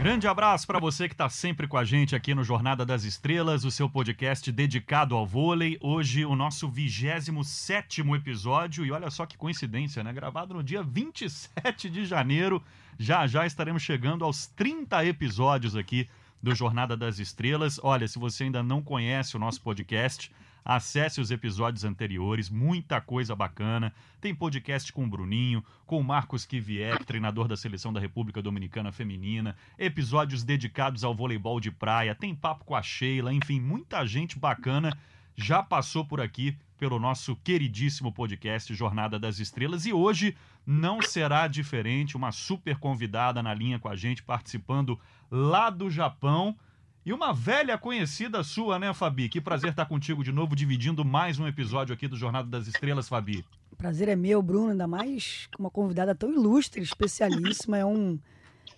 Grande abraço para você que está sempre com a gente aqui no Jornada das Estrelas, o seu podcast dedicado ao vôlei. Hoje, o nosso 27 episódio, e olha só que coincidência, né? Gravado no dia 27 de janeiro. Já já estaremos chegando aos 30 episódios aqui do Jornada das Estrelas. Olha, se você ainda não conhece o nosso podcast, Acesse os episódios anteriores, muita coisa bacana. Tem podcast com o Bruninho, com o Marcos Kiviek, treinador da seleção da República Dominicana Feminina, episódios dedicados ao voleibol de praia, tem papo com a Sheila, enfim, muita gente bacana já passou por aqui pelo nosso queridíssimo podcast Jornada das Estrelas e hoje não será diferente, uma super convidada na linha com a gente participando lá do Japão. E uma velha conhecida sua, né, Fabi? Que prazer estar contigo de novo, dividindo mais um episódio aqui do Jornada das Estrelas, Fabi. Prazer é meu, Bruno, ainda mais com uma convidada tão ilustre, especialíssima. É um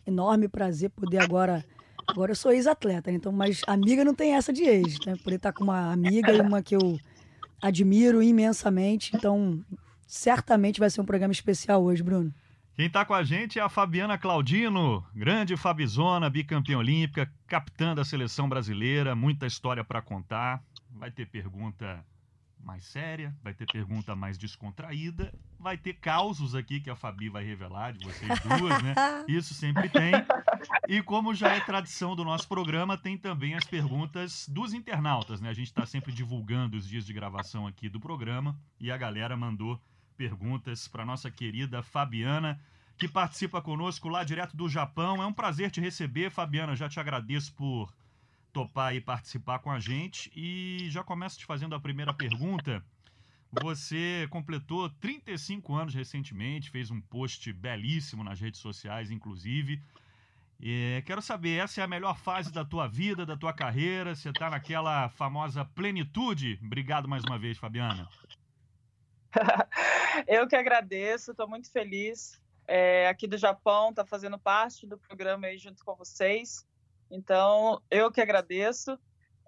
enorme prazer poder agora. Agora eu sou ex-atleta, né? então, mas amiga não tem essa de ex, né? Poder estar com uma amiga e uma que eu admiro imensamente. Então, certamente vai ser um programa especial hoje, Bruno. Quem está com a gente é a Fabiana Claudino, grande Fabizona, bicampeã olímpica, capitã da seleção brasileira, muita história para contar. Vai ter pergunta mais séria, vai ter pergunta mais descontraída, vai ter causos aqui que a Fabi vai revelar de vocês duas, né? Isso sempre tem. E como já é tradição do nosso programa, tem também as perguntas dos internautas, né? A gente está sempre divulgando os dias de gravação aqui do programa e a galera mandou perguntas para nossa querida Fabiana, que participa conosco lá direto do Japão. É um prazer te receber, Fabiana. Já te agradeço por topar e participar com a gente. E já começo te fazendo a primeira pergunta. Você completou 35 anos recentemente, fez um post belíssimo nas redes sociais, inclusive. E quero saber, essa é a melhor fase da tua vida, da tua carreira? Você está naquela famosa plenitude? Obrigado mais uma vez, Fabiana. Eu que agradeço, estou muito feliz. É, aqui do Japão, está fazendo parte do programa aí junto com vocês. Então, eu que agradeço.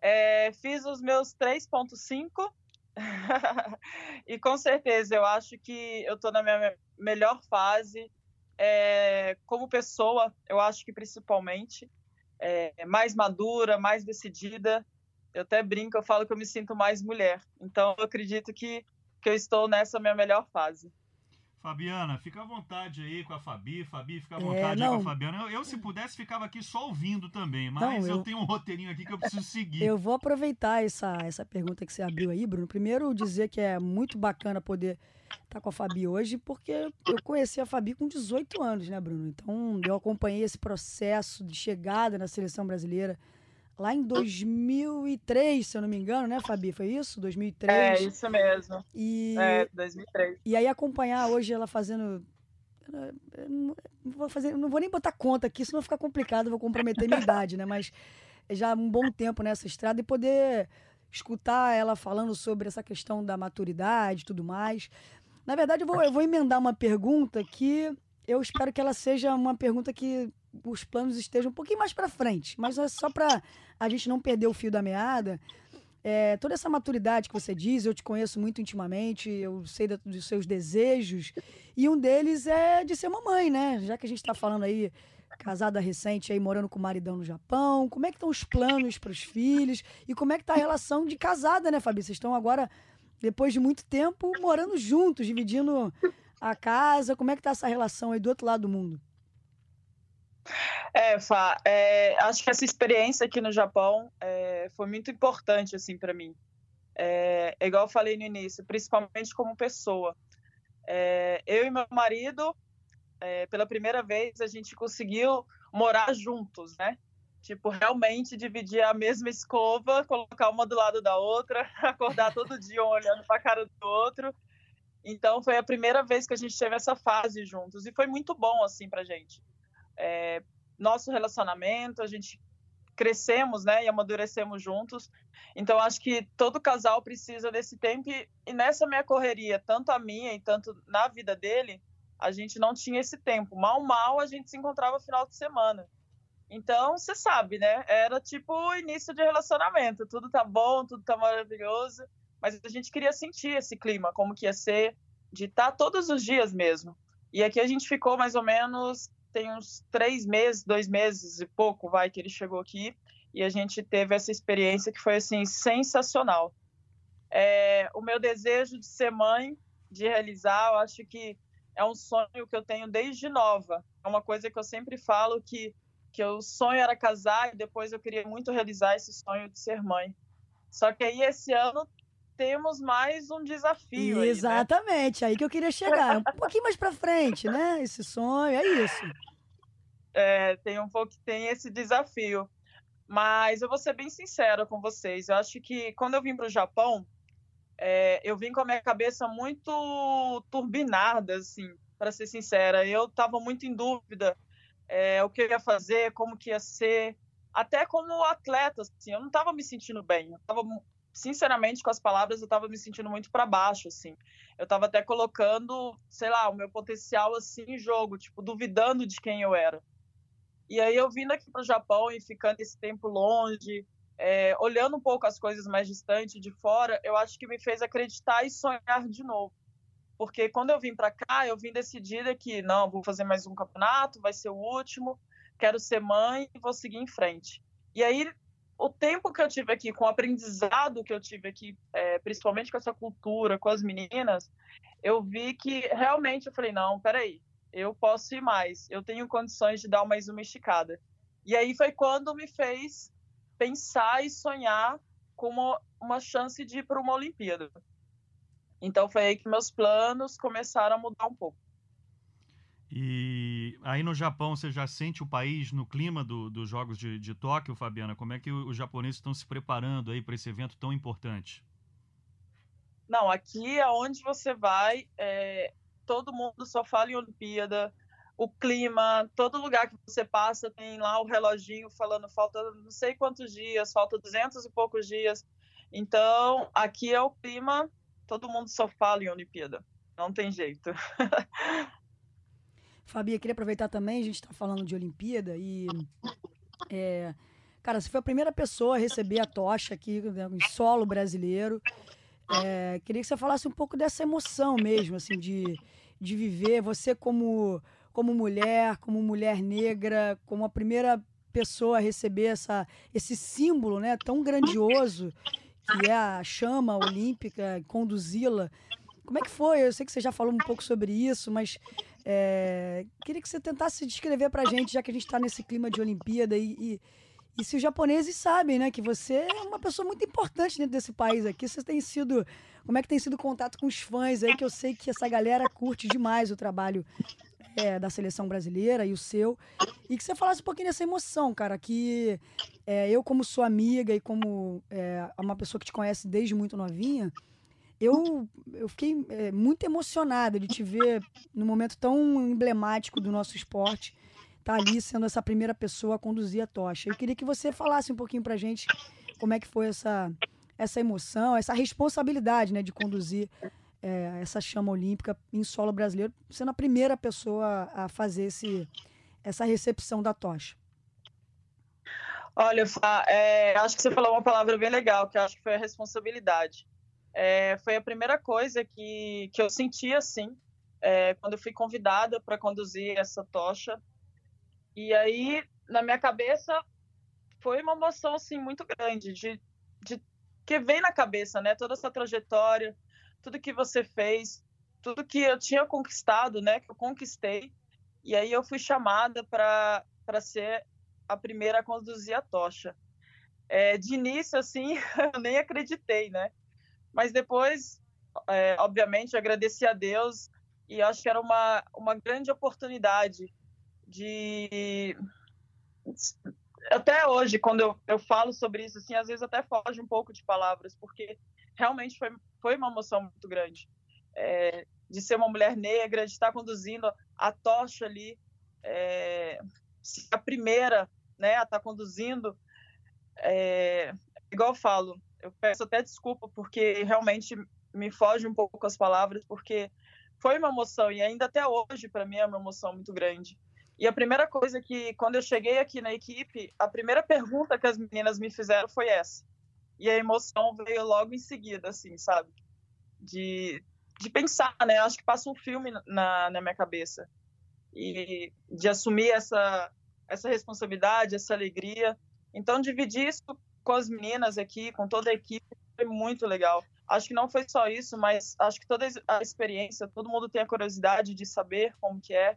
É, fiz os meus 3.5 e com certeza eu acho que eu estou na minha melhor fase é, como pessoa, eu acho que principalmente é, mais madura, mais decidida. Eu até brinco, eu falo que eu me sinto mais mulher. Então, eu acredito que que eu estou nessa minha melhor fase. Fabiana, fica à vontade aí com a Fabi. Fabi, fica à é, vontade é, aí com a Fabiana. Eu, eu, se pudesse, ficava aqui só ouvindo também, mas não, eu... eu... tenho um roteirinho aqui que eu preciso seguir. Eu vou aproveitar essa, essa pergunta que você abriu aí, Bruno. Primeiro, dizer que é muito bacana poder estar com a Fabi hoje, porque eu conheci a Fabi com 18 anos, né, Bruno? Então, eu acompanhei esse processo de chegada na seleção brasileira lá em 2003, se eu não me engano, né, Fabi? Foi isso? 2003? É, isso mesmo. E, é, 2003. E aí acompanhar hoje ela fazendo. Não, vou fazer, não vou nem botar conta aqui, senão fica complicado, vou comprometer minha idade, né? Mas já um bom tempo nessa estrada e poder escutar ela falando sobre essa questão da maturidade e tudo mais. Na verdade, eu vou, eu vou emendar uma pergunta que eu espero que ela seja uma pergunta que os planos estejam um pouquinho mais para frente, mas é só para a gente não perder o fio da meada. É, toda essa maturidade que você diz, eu te conheço muito intimamente, eu sei da, dos seus desejos, e um deles é de ser mamãe, né? Já que a gente está falando aí, casada recente, aí morando com o maridão no Japão, como é que estão os planos para os filhos, e como é que está a relação de casada, né, Fabi? Vocês estão agora, depois de muito tempo, morando juntos, dividindo a casa, como é que está essa relação aí do outro lado do mundo? É, Fá, é, acho que essa experiência aqui no Japão é, foi muito importante assim para mim. É, é, igual eu falei no início, principalmente como pessoa. É, eu e meu marido, é, pela primeira vez, a gente conseguiu morar juntos, né? Tipo, realmente dividir a mesma escova, colocar uma do lado da outra, acordar todo dia um olhando para a cara do outro. Então, foi a primeira vez que a gente teve essa fase juntos e foi muito bom assim para gente é, nosso relacionamento, a gente crescemos, né, e amadurecemos juntos. Então acho que todo casal precisa desse tempo e, e, nessa minha correria, tanto a minha e tanto na vida dele, a gente não tinha esse tempo. Mal mal a gente se encontrava final de semana. Então, você sabe, né? Era tipo início de relacionamento. Tudo tá bom, tudo tá maravilhoso, mas a gente queria sentir esse clima, como que ia ser de estar tá todos os dias mesmo. E aqui a gente ficou mais ou menos tem uns três meses, dois meses e pouco, vai, que ele chegou aqui, e a gente teve essa experiência que foi, assim, sensacional. É, o meu desejo de ser mãe, de realizar, eu acho que é um sonho que eu tenho desde nova. É uma coisa que eu sempre falo que que o sonho era casar e depois eu queria muito realizar esse sonho de ser mãe. Só que aí esse ano temos mais um desafio. Exatamente, aí, né? aí que eu queria chegar. um pouquinho mais para frente, né? Esse sonho, é isso. É, tem um pouco tem esse desafio. Mas eu vou ser bem sincera com vocês. Eu acho que quando eu vim para o Japão, é, eu vim com a minha cabeça muito turbinada, assim, para ser sincera. Eu estava muito em dúvida é, o que eu ia fazer, como que ia ser, até como atleta, assim, eu não estava me sentindo bem. Eu tava, sinceramente, com as palavras, eu estava me sentindo muito para baixo, assim. Eu estava até colocando, sei lá, o meu potencial assim em jogo, tipo, duvidando de quem eu era. E aí eu vindo aqui para o Japão e ficando esse tempo longe, é, olhando um pouco as coisas mais distantes de fora, eu acho que me fez acreditar e sonhar de novo. Porque quando eu vim para cá, eu vim decidida que não, vou fazer mais um campeonato, vai ser o último, quero ser mãe e vou seguir em frente. E aí, o tempo que eu tive aqui, com o aprendizado que eu tive aqui, é, principalmente com essa cultura, com as meninas, eu vi que realmente eu falei: não, peraí, eu posso ir mais, eu tenho condições de dar mais uma esticada. E aí foi quando me fez pensar e sonhar com uma, uma chance de ir para uma Olimpíada. Então foi aí que meus planos começaram a mudar um pouco. E aí no Japão você já sente o país no clima do, dos Jogos de, de Tóquio, Fabiana? Como é que os japoneses estão se preparando aí para esse evento tão importante? Não, aqui aonde você vai, é, todo mundo só fala em Olimpíada, o clima, todo lugar que você passa tem lá o reloginho falando falta não sei quantos dias, falta duzentos e poucos dias. Então, aqui é o clima todo mundo só fala em Olimpíada. Não tem jeito. Fabi, queria aproveitar também, a gente está falando de Olimpíada e. É, cara, você foi a primeira pessoa a receber a tocha aqui né, em solo brasileiro. É, queria que você falasse um pouco dessa emoção mesmo, assim, de, de viver você como, como mulher, como mulher negra, como a primeira pessoa a receber essa, esse símbolo né, tão grandioso que é a chama olímpica, conduzi-la. Como é que foi? Eu sei que você já falou um pouco sobre isso, mas é, queria que você tentasse descrever para a gente, já que a gente está nesse clima de Olimpíada e, e, e, se os japoneses sabem, né, que você é uma pessoa muito importante dentro desse país aqui, você tem sido, como é que tem sido o contato com os fãs aí, que eu sei que essa galera curte demais o trabalho é, da seleção brasileira e o seu. E que você falasse um pouquinho dessa emoção, cara, que é, eu, como sua amiga e como é, uma pessoa que te conhece desde muito novinha, eu, eu fiquei é, muito emocionada de te ver num momento tão emblemático do nosso esporte, tá ali sendo essa primeira pessoa a conduzir a tocha. Eu queria que você falasse um pouquinho pra gente como é que foi essa, essa emoção, essa responsabilidade né, de conduzir é, essa chama olímpica em solo brasileiro, sendo a primeira pessoa a fazer esse, essa recepção da tocha. Olha, é, acho que você falou uma palavra bem legal, que acho que foi a responsabilidade. É, foi a primeira coisa que, que eu senti assim, é, quando eu fui convidada para conduzir essa tocha. E aí, na minha cabeça, foi uma emoção assim muito grande de, de que vem na cabeça, né? Toda essa trajetória, tudo que você fez, tudo que eu tinha conquistado, né, que eu conquistei. E aí eu fui chamada para ser a primeira a conduzir a tocha. É, de início, assim, eu nem acreditei, né? Mas depois, é, obviamente, agradeci a Deus e acho que era uma, uma grande oportunidade de... Até hoje, quando eu, eu falo sobre isso, assim, às vezes até foge um pouco de palavras, porque realmente foi, foi uma emoção muito grande. É, de ser uma mulher negra, de estar conduzindo a tocha ali, é, a primeira né, a estar conduzindo. É, igual eu falo, eu peço até desculpa porque realmente me foge um pouco as palavras, porque foi uma emoção e ainda até hoje para mim é uma emoção muito grande. E a primeira coisa que, quando eu cheguei aqui na equipe, a primeira pergunta que as meninas me fizeram foi essa e a emoção veio logo em seguida, assim, sabe? De, de pensar, né? Acho que passa um filme na, na minha cabeça. e de assumir essa, essa responsabilidade, essa alegria. Então, dividir isso com as meninas aqui, com toda a equipe, foi muito legal. Acho que não foi só isso, mas acho que toda a experiência, todo mundo tem a curiosidade de saber como que é.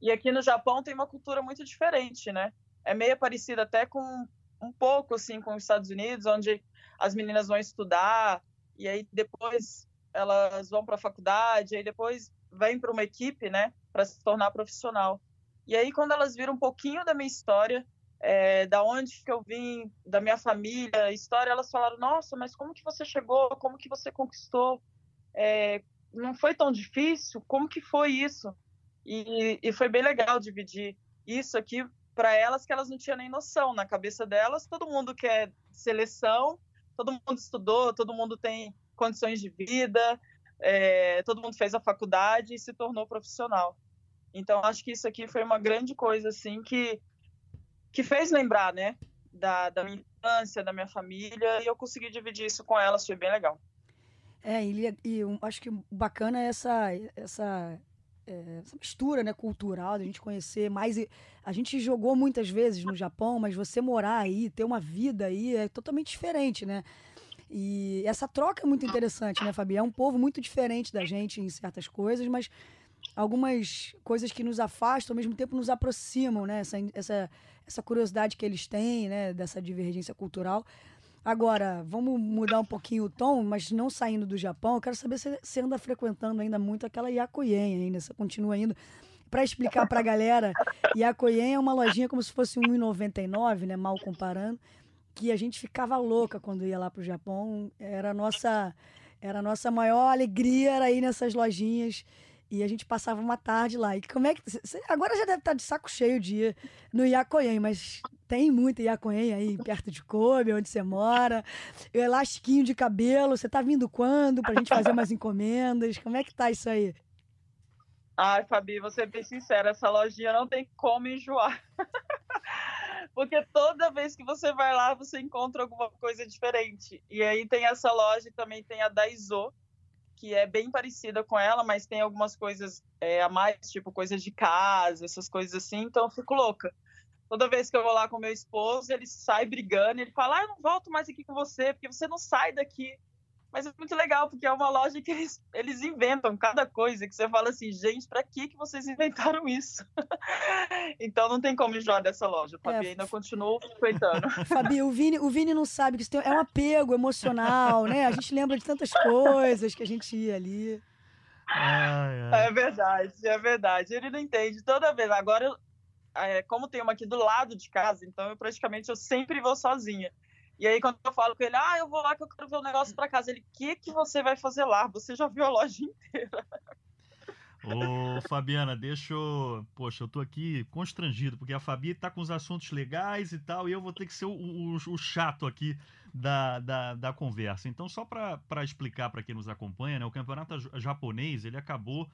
E aqui no Japão tem uma cultura muito diferente, né? É meio parecida até com um pouco assim com os Estados Unidos, onde as meninas vão estudar e aí depois elas vão para a faculdade, aí depois vêm para uma equipe, né, para se tornar profissional. E aí quando elas viram um pouquinho da minha história, é, da onde que eu vim, da minha família, história, elas falaram: Nossa, mas como que você chegou? Como que você conquistou? É, não foi tão difícil? Como que foi isso? E, e foi bem legal dividir isso aqui para elas que elas não tinham nem noção. Na cabeça delas, todo mundo quer seleção, todo mundo estudou, todo mundo tem condições de vida, é, todo mundo fez a faculdade e se tornou profissional. Então, acho que isso aqui foi uma grande coisa, assim, que que fez lembrar, né, da, da minha infância, da minha família, e eu consegui dividir isso com elas, foi bem legal. É, e, e acho que bacana é essa, essa, é, essa mistura né, cultural, da gente conhecer mais. A gente jogou muitas vezes no Japão, mas você morar aí, ter uma vida aí, é totalmente diferente, né? E essa troca é muito interessante, né, Fabi? É um povo muito diferente da gente em certas coisas, mas algumas coisas que nos afastam, ao mesmo tempo nos aproximam, né? Essa, essa, essa curiosidade que eles têm, né? Dessa divergência cultural. Agora, vamos mudar um pouquinho o tom, mas não saindo do Japão. Eu quero saber se você anda frequentando ainda muito aquela Yakuyen ainda, você continua indo. Para explicar para a galera, Yakuyen é uma lojinha como se fosse 1,99, né? Mal comparando, que a gente ficava louca quando ia lá para o Japão. Era a nossa, era a nossa maior alegria era ir nessas lojinhas e a gente passava uma tarde lá. E como é que. Cê, agora já deve estar tá de saco cheio de ir no Iacoen, mas tem muito Iacoen aí perto de Kobe, onde você mora. O elastiquinho de cabelo. Você tá vindo quando pra gente fazer umas encomendas? Como é que tá isso aí? Ai, Fabi, vou ser bem sincera, essa lojinha não tem como enjoar. Porque toda vez que você vai lá, você encontra alguma coisa diferente. E aí tem essa loja também tem a Daiso, que é bem parecida com ela, mas tem algumas coisas é, a mais, tipo coisas de casa, essas coisas assim, então eu fico louca. Toda vez que eu vou lá com meu esposo, ele sai brigando, ele fala: ah, eu não volto mais aqui com você, porque você não sai daqui. Mas é muito legal, porque é uma loja que eles, eles inventam cada coisa, que você fala assim, gente, para que, que vocês inventaram isso? então não tem como enjoar dessa loja. O Fabi é, ainda continua frequentando. Fabi, o Vini, o Vini não sabe que isso tem, é um apego emocional, né? A gente lembra de tantas coisas que a gente ia ali. Ai, ai. É verdade, é verdade. Ele não entende toda vez. Agora, é, como tem uma aqui do lado de casa, então eu praticamente eu sempre vou sozinha. E aí, quando eu falo com ele, ah, eu vou lá que eu quero ver um negócio para casa, ele, o que, que você vai fazer lá? Você já viu a loja inteira. Ô, Fabiana, deixa eu. Poxa, eu tô aqui constrangido, porque a Fabi tá com os assuntos legais e tal, e eu vou ter que ser o, o, o chato aqui da, da, da, conversa. Então, só para explicar para quem nos acompanha, né, o campeonato japonês ele acabou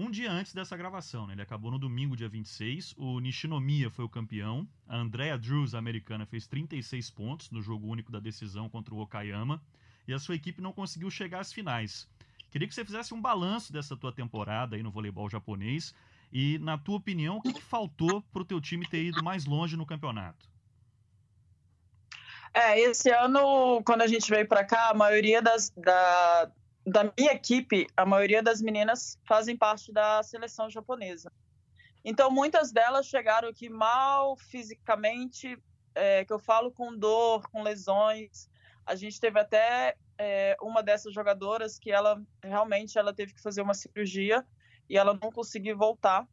um dia antes dessa gravação, né? Ele acabou no domingo, dia 26. O Nishinomiya foi o campeão. A Andrea Drews, a americana, fez 36 pontos no jogo único da decisão contra o Okayama. E a sua equipe não conseguiu chegar às finais. Queria que você fizesse um balanço dessa tua temporada aí no voleibol japonês. E, na tua opinião, o que, que faltou para o teu time ter ido mais longe no campeonato? É, esse ano, quando a gente veio para cá, a maioria das, da, da minha equipe, a maioria das meninas fazem parte da seleção japonesa. Então, muitas delas chegaram aqui mal fisicamente, é, que eu falo com dor, com lesões. A gente teve até é, uma dessas jogadoras que ela realmente ela teve que fazer uma cirurgia e ela não conseguiu voltar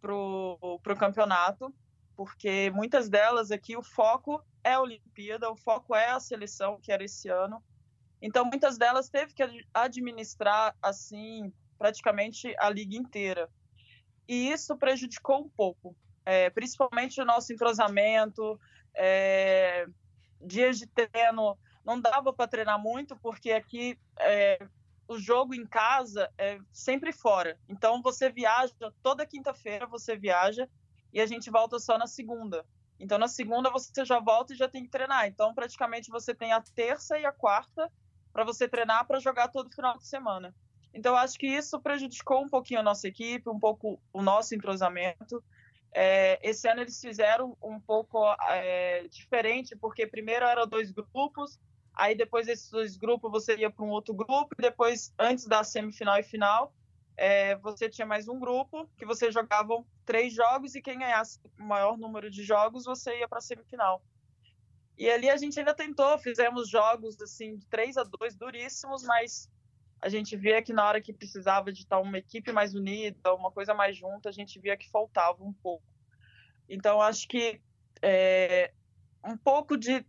pro, pro campeonato, porque muitas delas aqui o foco é a Olimpíada, o foco é a seleção, que era esse ano. Então, muitas delas teve que administrar, assim, praticamente a liga inteira. E isso prejudicou um pouco, é, principalmente o nosso entrosamento, é, dias de treino, não dava para treinar muito, porque aqui é, o jogo em casa é sempre fora. Então, você viaja, toda quinta-feira você viaja, e a gente volta só na segunda. Então, na segunda você já volta e já tem que treinar. Então, praticamente você tem a terça e a quarta para você treinar para jogar todo final de semana. Então, acho que isso prejudicou um pouquinho a nossa equipe, um pouco o nosso entrosamento. É, esse ano eles fizeram um pouco é, diferente, porque primeiro eram dois grupos, aí depois desses dois grupos você ia para um outro grupo, e depois, antes da semifinal e final, é, você tinha mais um grupo que você jogavam três jogos e quem ganhasse o maior número de jogos você ia para a semifinal. E ali a gente ainda tentou, fizemos jogos assim de 3 a 2 duríssimos, mas a gente via que na hora que precisava de estar uma equipe mais unida, uma coisa mais junta, a gente via que faltava um pouco. Então, acho que é, um pouco de.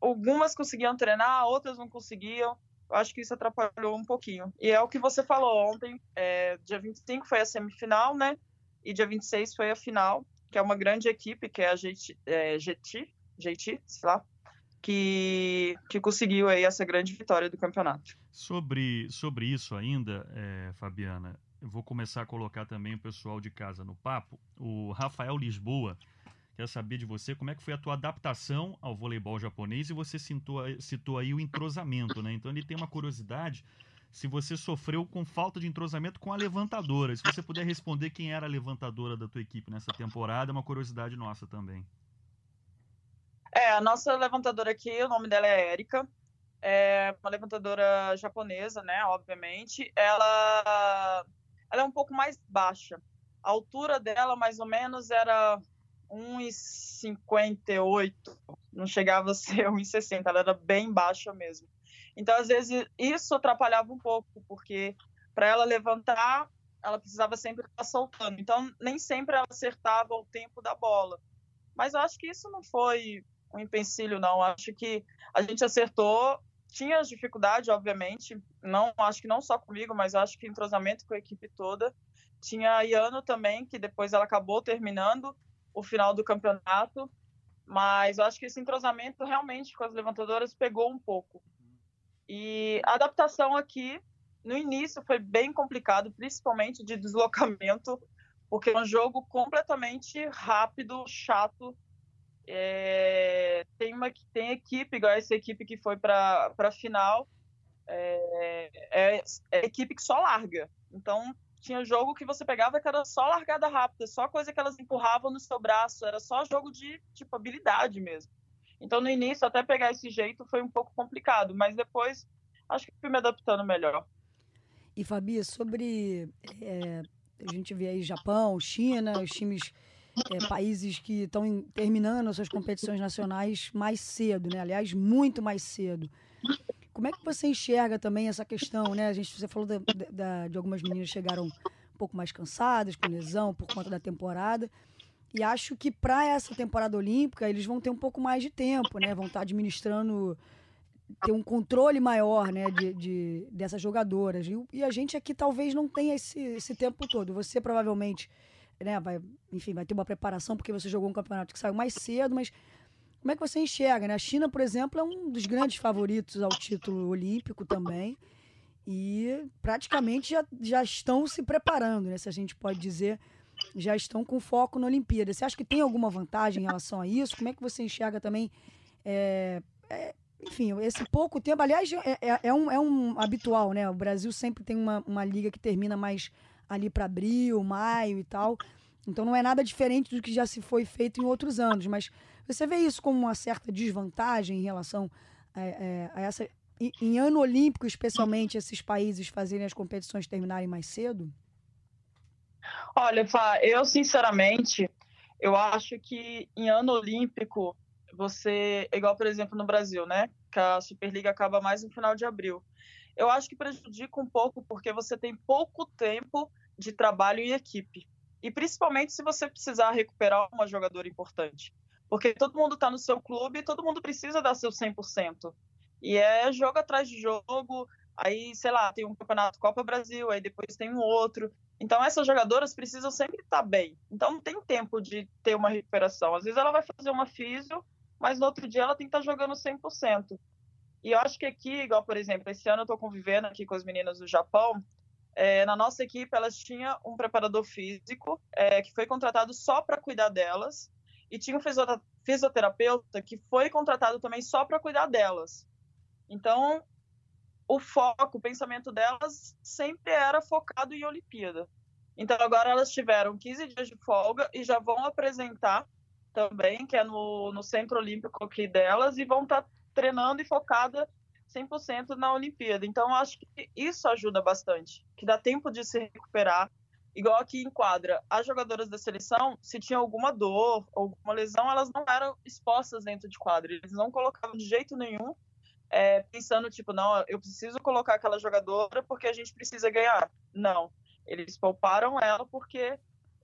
Algumas conseguiam treinar, outras não conseguiam. Eu acho que isso atrapalhou um pouquinho. E é o que você falou ontem. É, dia 25 foi a semifinal, né? E dia 26 foi a final, que é uma grande equipe, que é a GT, é, GT, GT sei lá, que, que conseguiu aí essa grande vitória do campeonato. Sobre, sobre isso ainda, é, Fabiana, eu vou começar a colocar também o pessoal de casa no papo. O Rafael Lisboa quer saber de você como é que foi a tua adaptação ao voleibol japonês e você citou, citou aí o entrosamento, né? Então ele tem uma curiosidade se você sofreu com falta de entrosamento com a levantadora. Se você puder responder quem era a levantadora da tua equipe nessa temporada, é uma curiosidade nossa também. É, a nossa levantadora aqui, o nome dela é Érica. É uma levantadora japonesa, né? Obviamente. Ela, ela é um pouco mais baixa. A altura dela, mais ou menos, era 1,58. Não chegava a ser 1,60. Ela era bem baixa mesmo. Então, às vezes, isso atrapalhava um pouco, porque para ela levantar, ela precisava sempre estar soltando. Então, nem sempre ela acertava o tempo da bola. Mas eu acho que isso não foi um empecilho, não. Acho que a gente acertou. Tinha as dificuldades, obviamente. Não, acho que não só comigo, mas acho que entrosamento com a equipe toda. Tinha a Iano também, que depois ela acabou terminando o final do campeonato. Mas acho que esse entrosamento realmente com as levantadoras pegou um pouco. E a adaptação aqui, no início, foi bem complicado, principalmente de deslocamento, porque é um jogo completamente rápido, chato, é, tem uma tem equipe, igual essa equipe que foi para a final, é, é, é, equipe que só larga. Então, tinha jogo que você pegava que era só largada rápida, só coisa que elas empurravam no seu braço, era só jogo de tipo habilidade mesmo. Então, no início, até pegar esse jeito foi um pouco complicado, mas depois acho que fui me adaptando melhor. E, Fabi, sobre. É, a gente vê aí Japão, China, os times é, países que estão terminando suas competições nacionais mais cedo, né? Aliás, muito mais cedo. Como é que você enxerga também essa questão, né? A gente, você falou da, da, de algumas meninas chegaram um pouco mais cansadas, com lesão, por conta da temporada. E acho que para essa temporada olímpica eles vão ter um pouco mais de tempo, né? Vão estar tá administrando, ter um controle maior, né? De, de dessas jogadoras. E, e, a gente aqui talvez não tenha esse, esse tempo todo. Você provavelmente né, vai, enfim, vai ter uma preparação porque você jogou um campeonato que saiu mais cedo, mas como é que você enxerga? Né? A China, por exemplo, é um dos grandes favoritos ao título olímpico também. E praticamente já, já estão se preparando, né? Se a gente pode dizer, já estão com foco na Olimpíada. Você acha que tem alguma vantagem em relação a isso? Como é que você enxerga também? É, é, enfim, esse pouco tempo, aliás, é, é, é, um, é um habitual, né? O Brasil sempre tem uma, uma liga que termina mais ali para abril, maio e tal. Então não é nada diferente do que já se foi feito em outros anos. Mas você vê isso como uma certa desvantagem em relação a, é, a essa. Em, em ano olímpico, especialmente, esses países fazerem as competições terminarem mais cedo? Olha, Fá, eu sinceramente, eu acho que em ano olímpico, você, igual por exemplo no Brasil, né? Que a Superliga acaba mais no final de abril eu acho que prejudica um pouco porque você tem pouco tempo de trabalho em equipe. E principalmente se você precisar recuperar uma jogadora importante. Porque todo mundo está no seu clube e todo mundo precisa dar seu 100%. E é jogo atrás de jogo, aí, sei lá, tem um campeonato Copa Brasil, aí depois tem um outro. Então essas jogadoras precisam sempre estar bem. Então não tem tempo de ter uma recuperação. Às vezes ela vai fazer uma físio, mas no outro dia ela tem que estar jogando 100%. E eu acho que aqui, igual, por exemplo, esse ano eu estou convivendo aqui com as meninas do Japão, é, na nossa equipe elas tinham um preparador físico é, que foi contratado só para cuidar delas e tinha um fisioterapeuta que foi contratado também só para cuidar delas. Então, o foco, o pensamento delas sempre era focado em Olimpíada. Então agora elas tiveram 15 dias de folga e já vão apresentar também, que é no, no Centro Olímpico aqui delas, e vão estar tá treinando e focada 100% na Olimpíada. Então acho que isso ajuda bastante, que dá tempo de se recuperar. Igual aqui em quadra, as jogadoras da seleção, se tinha alguma dor, alguma lesão, elas não eram expostas dentro de quadra. Eles não colocavam de jeito nenhum é, pensando, tipo, não, eu preciso colocar aquela jogadora porque a gente precisa ganhar. Não. Eles pouparam ela porque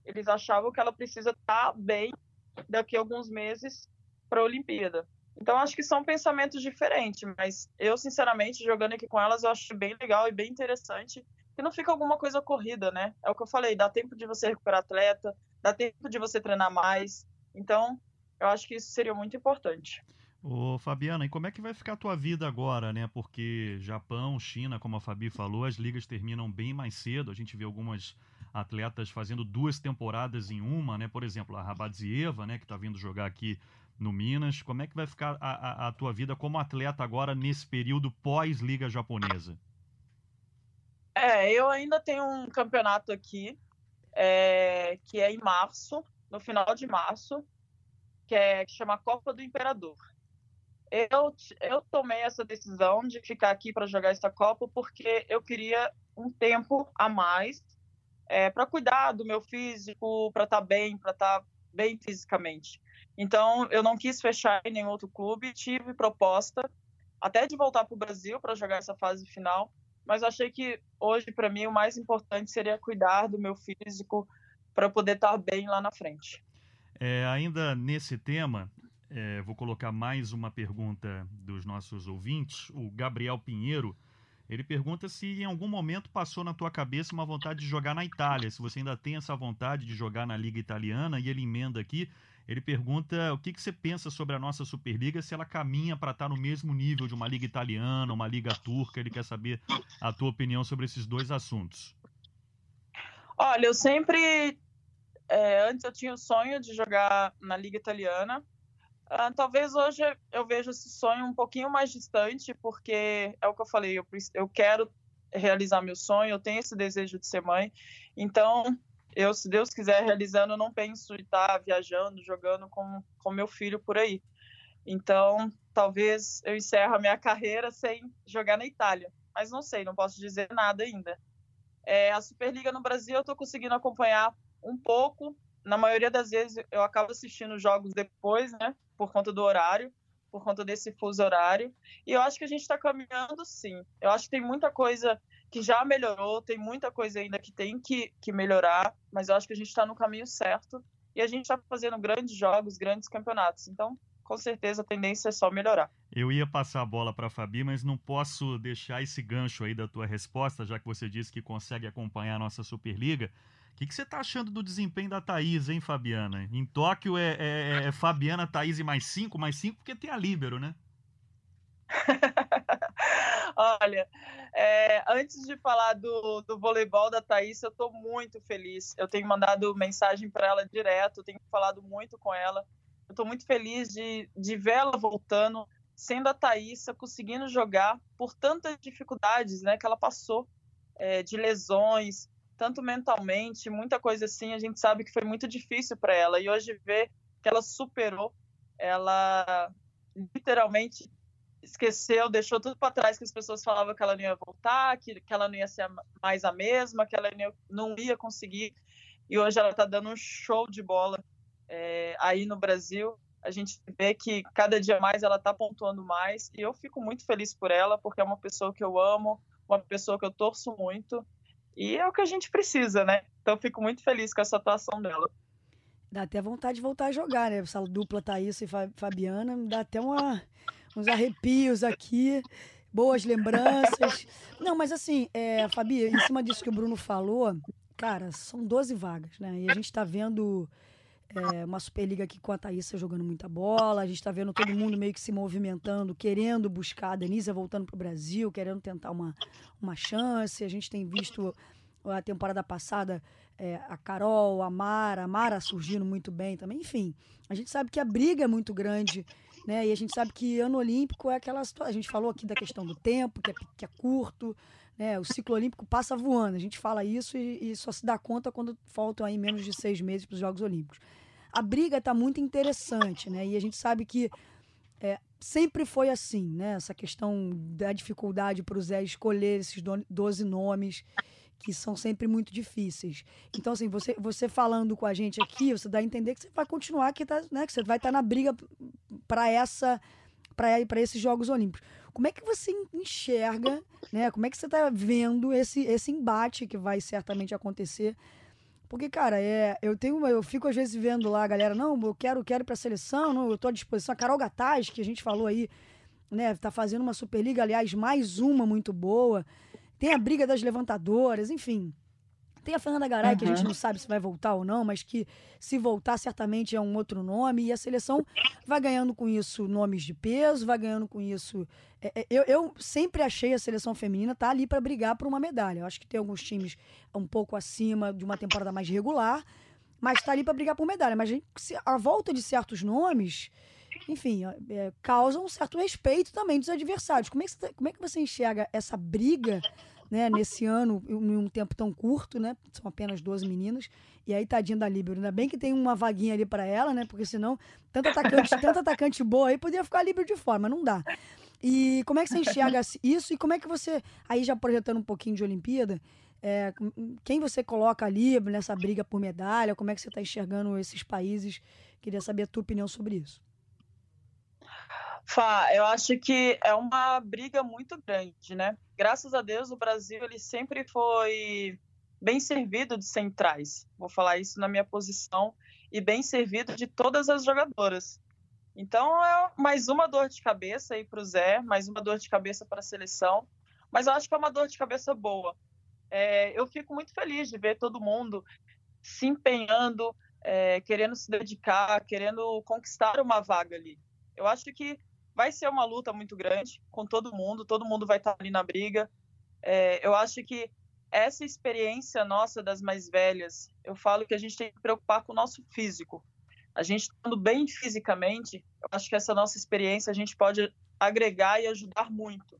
eles achavam que ela precisa estar bem daqui a alguns meses para a Olimpíada. Então, acho que são pensamentos diferentes, mas eu, sinceramente, jogando aqui com elas, eu acho bem legal e bem interessante que não fica alguma coisa corrida, né? É o que eu falei, dá tempo de você recuperar atleta, dá tempo de você treinar mais. Então, eu acho que isso seria muito importante. Ô, Fabiana, e como é que vai ficar a tua vida agora, né? Porque Japão, China, como a Fabi falou, as ligas terminam bem mais cedo. A gente vê algumas atletas fazendo duas temporadas em uma, né? Por exemplo, a Rabadzieva, né, que está vindo jogar aqui no Minas. Como é que vai ficar a, a, a tua vida como atleta agora nesse período pós-liga japonesa? É, eu ainda tenho um campeonato aqui, é, que é em março, no final de março, que é que chama Copa do Imperador eu, eu tomei essa decisão de ficar aqui para jogar essa Copa porque eu queria um tempo a mais é, para cuidar do meu físico, para estar tá bem, para estar tá bem fisicamente. Então, eu não quis fechar em nenhum outro clube, tive proposta até de voltar para o Brasil para jogar essa fase final, mas achei que hoje, para mim, o mais importante seria cuidar do meu físico para poder estar tá bem lá na frente. É, ainda nesse tema, é, vou colocar mais uma pergunta dos nossos ouvintes. O Gabriel Pinheiro, ele pergunta se em algum momento passou na tua cabeça uma vontade de jogar na Itália, se você ainda tem essa vontade de jogar na Liga Italiana, e ele emenda aqui, ele pergunta o que, que você pensa sobre a nossa Superliga, se ela caminha para estar tá no mesmo nível de uma Liga Italiana, uma Liga Turca, ele quer saber a tua opinião sobre esses dois assuntos. Olha, eu sempre, é, antes eu tinha o sonho de jogar na Liga Italiana, Uh, talvez hoje eu veja esse sonho um pouquinho mais distante, porque é o que eu falei, eu, eu quero realizar meu sonho, eu tenho esse desejo de ser mãe. Então, eu, se Deus quiser realizando, eu não penso em estar viajando, jogando com, com meu filho por aí. Então, talvez eu encerre a minha carreira sem jogar na Itália. Mas não sei, não posso dizer nada ainda. É, a Superliga no Brasil eu estou conseguindo acompanhar um pouco. Na maioria das vezes eu acabo assistindo jogos depois, né? por conta do horário, por conta desse fuso horário. E eu acho que a gente está caminhando sim. Eu acho que tem muita coisa que já melhorou, tem muita coisa ainda que tem que, que melhorar, mas eu acho que a gente está no caminho certo e a gente está fazendo grandes jogos, grandes campeonatos. Então, com certeza a tendência é só melhorar. Eu ia passar a bola para a Fabi, mas não posso deixar esse gancho aí da tua resposta, já que você disse que consegue acompanhar a nossa Superliga. O que, que, você está achando do desempenho da Thaís, hein, Fabiana? Em Tóquio é, é, é Fabiana, Thaís e mais cinco, mais cinco, porque tem a Líbero, né? Olha, é, antes de falar do, do voleibol da Thaís, eu estou muito feliz. Eu tenho mandado mensagem para ela direto, tenho falado muito com ela. Eu estou muito feliz de, de vê-la voltando, sendo a Thaís, conseguindo jogar por tantas dificuldades né, que ela passou, é, de lesões, tanto mentalmente, muita coisa assim, a gente sabe que foi muito difícil para ela. E hoje ver que ela superou, ela literalmente esqueceu, deixou tudo para trás, que as pessoas falavam que ela não ia voltar, que, que ela não ia ser mais a mesma, que ela não ia conseguir. E hoje ela está dando um show de bola é, aí no Brasil. A gente vê que cada dia mais ela está pontuando mais e eu fico muito feliz por ela, porque é uma pessoa que eu amo, uma pessoa que eu torço muito e é o que a gente precisa, né? Então fico muito feliz com essa atuação dela. Dá até vontade de voltar a jogar, né? Essa dupla Thaís e Fabiana, me dá até uma, uns arrepios aqui, boas lembranças. Não, mas assim, é, Fabi, em cima disso que o Bruno falou, cara, são 12 vagas, né? E a gente tá vendo é, uma Superliga aqui com a Thaísa jogando muita bola. A gente está vendo todo mundo meio que se movimentando, querendo buscar a Denise voltando para o Brasil, querendo tentar uma, uma chance. A gente tem visto a temporada passada é, a Carol, a Mara, a Mara surgindo muito bem também. Enfim, a gente sabe que a briga é muito grande né? E a gente sabe que ano olímpico é aquela situação. A gente falou aqui da questão do tempo, que é, que é curto, né? O ciclo olímpico passa voando. A gente fala isso e, e só se dá conta quando faltam aí menos de seis meses para os Jogos Olímpicos. A briga está muito interessante, né? E a gente sabe que é, sempre foi assim, né? Essa questão da dificuldade para o Zé escolher esses 12 nomes que são sempre muito difíceis. Então, assim, você, você falando com a gente aqui, você dá a entender que você vai continuar, que, tá, né, que você vai estar tá na briga para essa para esses Jogos Olímpicos. Como é que você enxerga, né? Como é que você está vendo esse, esse embate que vai certamente acontecer? Porque, cara, é, eu tenho, eu fico às vezes vendo lá a galera, não, eu quero, quero para a seleção, não, eu estou à disposição. A Carol Gataz, que a gente falou aí, né, tá fazendo uma Superliga, aliás, mais uma muito boa. Tem a briga das levantadoras, enfim. Tem a Fernanda Garay, uhum. que a gente não sabe se vai voltar ou não, mas que se voltar certamente é um outro nome. E a seleção vai ganhando com isso nomes de peso, vai ganhando com isso. É, é, eu, eu sempre achei a seleção feminina tá ali para brigar por uma medalha. Eu acho que tem alguns times um pouco acima de uma temporada mais regular, mas está ali para brigar por medalha. Mas a volta de certos nomes enfim, é, causa um certo respeito também dos adversários. Como é que você, como é que você enxerga essa briga né, nesse ano, em um tempo tão curto, né? São apenas 12 meninas. E aí, tadinha da Líbero. Ainda bem que tem uma vaguinha ali para ela, né? Porque senão, tanto atacante, tanto atacante boa aí, poderia ficar Líbero de fora, mas não dá. E como é que você enxerga isso? E como é que você, aí já projetando um pouquinho de Olimpíada, é, quem você coloca ali nessa briga por medalha? Como é que você está enxergando esses países? Queria saber a tua opinião sobre isso. Fá, eu acho que é uma briga muito grande, né? Graças a Deus, o Brasil ele sempre foi bem servido de centrais. Vou falar isso na minha posição e bem servido de todas as jogadoras. Então é mais uma dor de cabeça aí para o Zé, mais uma dor de cabeça para a seleção. Mas eu acho que é uma dor de cabeça boa. É, eu fico muito feliz de ver todo mundo se empenhando, é, querendo se dedicar, querendo conquistar uma vaga ali. Eu acho que vai ser uma luta muito grande com todo mundo, todo mundo vai estar ali na briga. É, eu acho que essa experiência nossa das mais velhas, eu falo que a gente tem que preocupar com o nosso físico. A gente estando bem fisicamente, eu acho que essa nossa experiência a gente pode agregar e ajudar muito.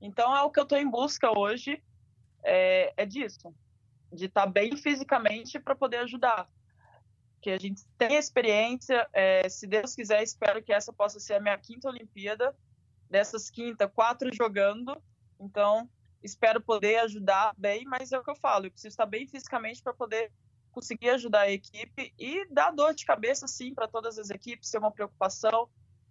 Então é o que eu estou em busca hoje, é, é disso, de estar bem fisicamente para poder ajudar que a gente tem experiência. É, se Deus quiser, espero que essa possa ser a minha quinta Olimpíada. Dessas quinta, quatro jogando. Então, espero poder ajudar bem, mas é o que eu falo, eu preciso estar bem fisicamente para poder conseguir ajudar a equipe e dar dor de cabeça, sim, para todas as equipes, ser uma preocupação,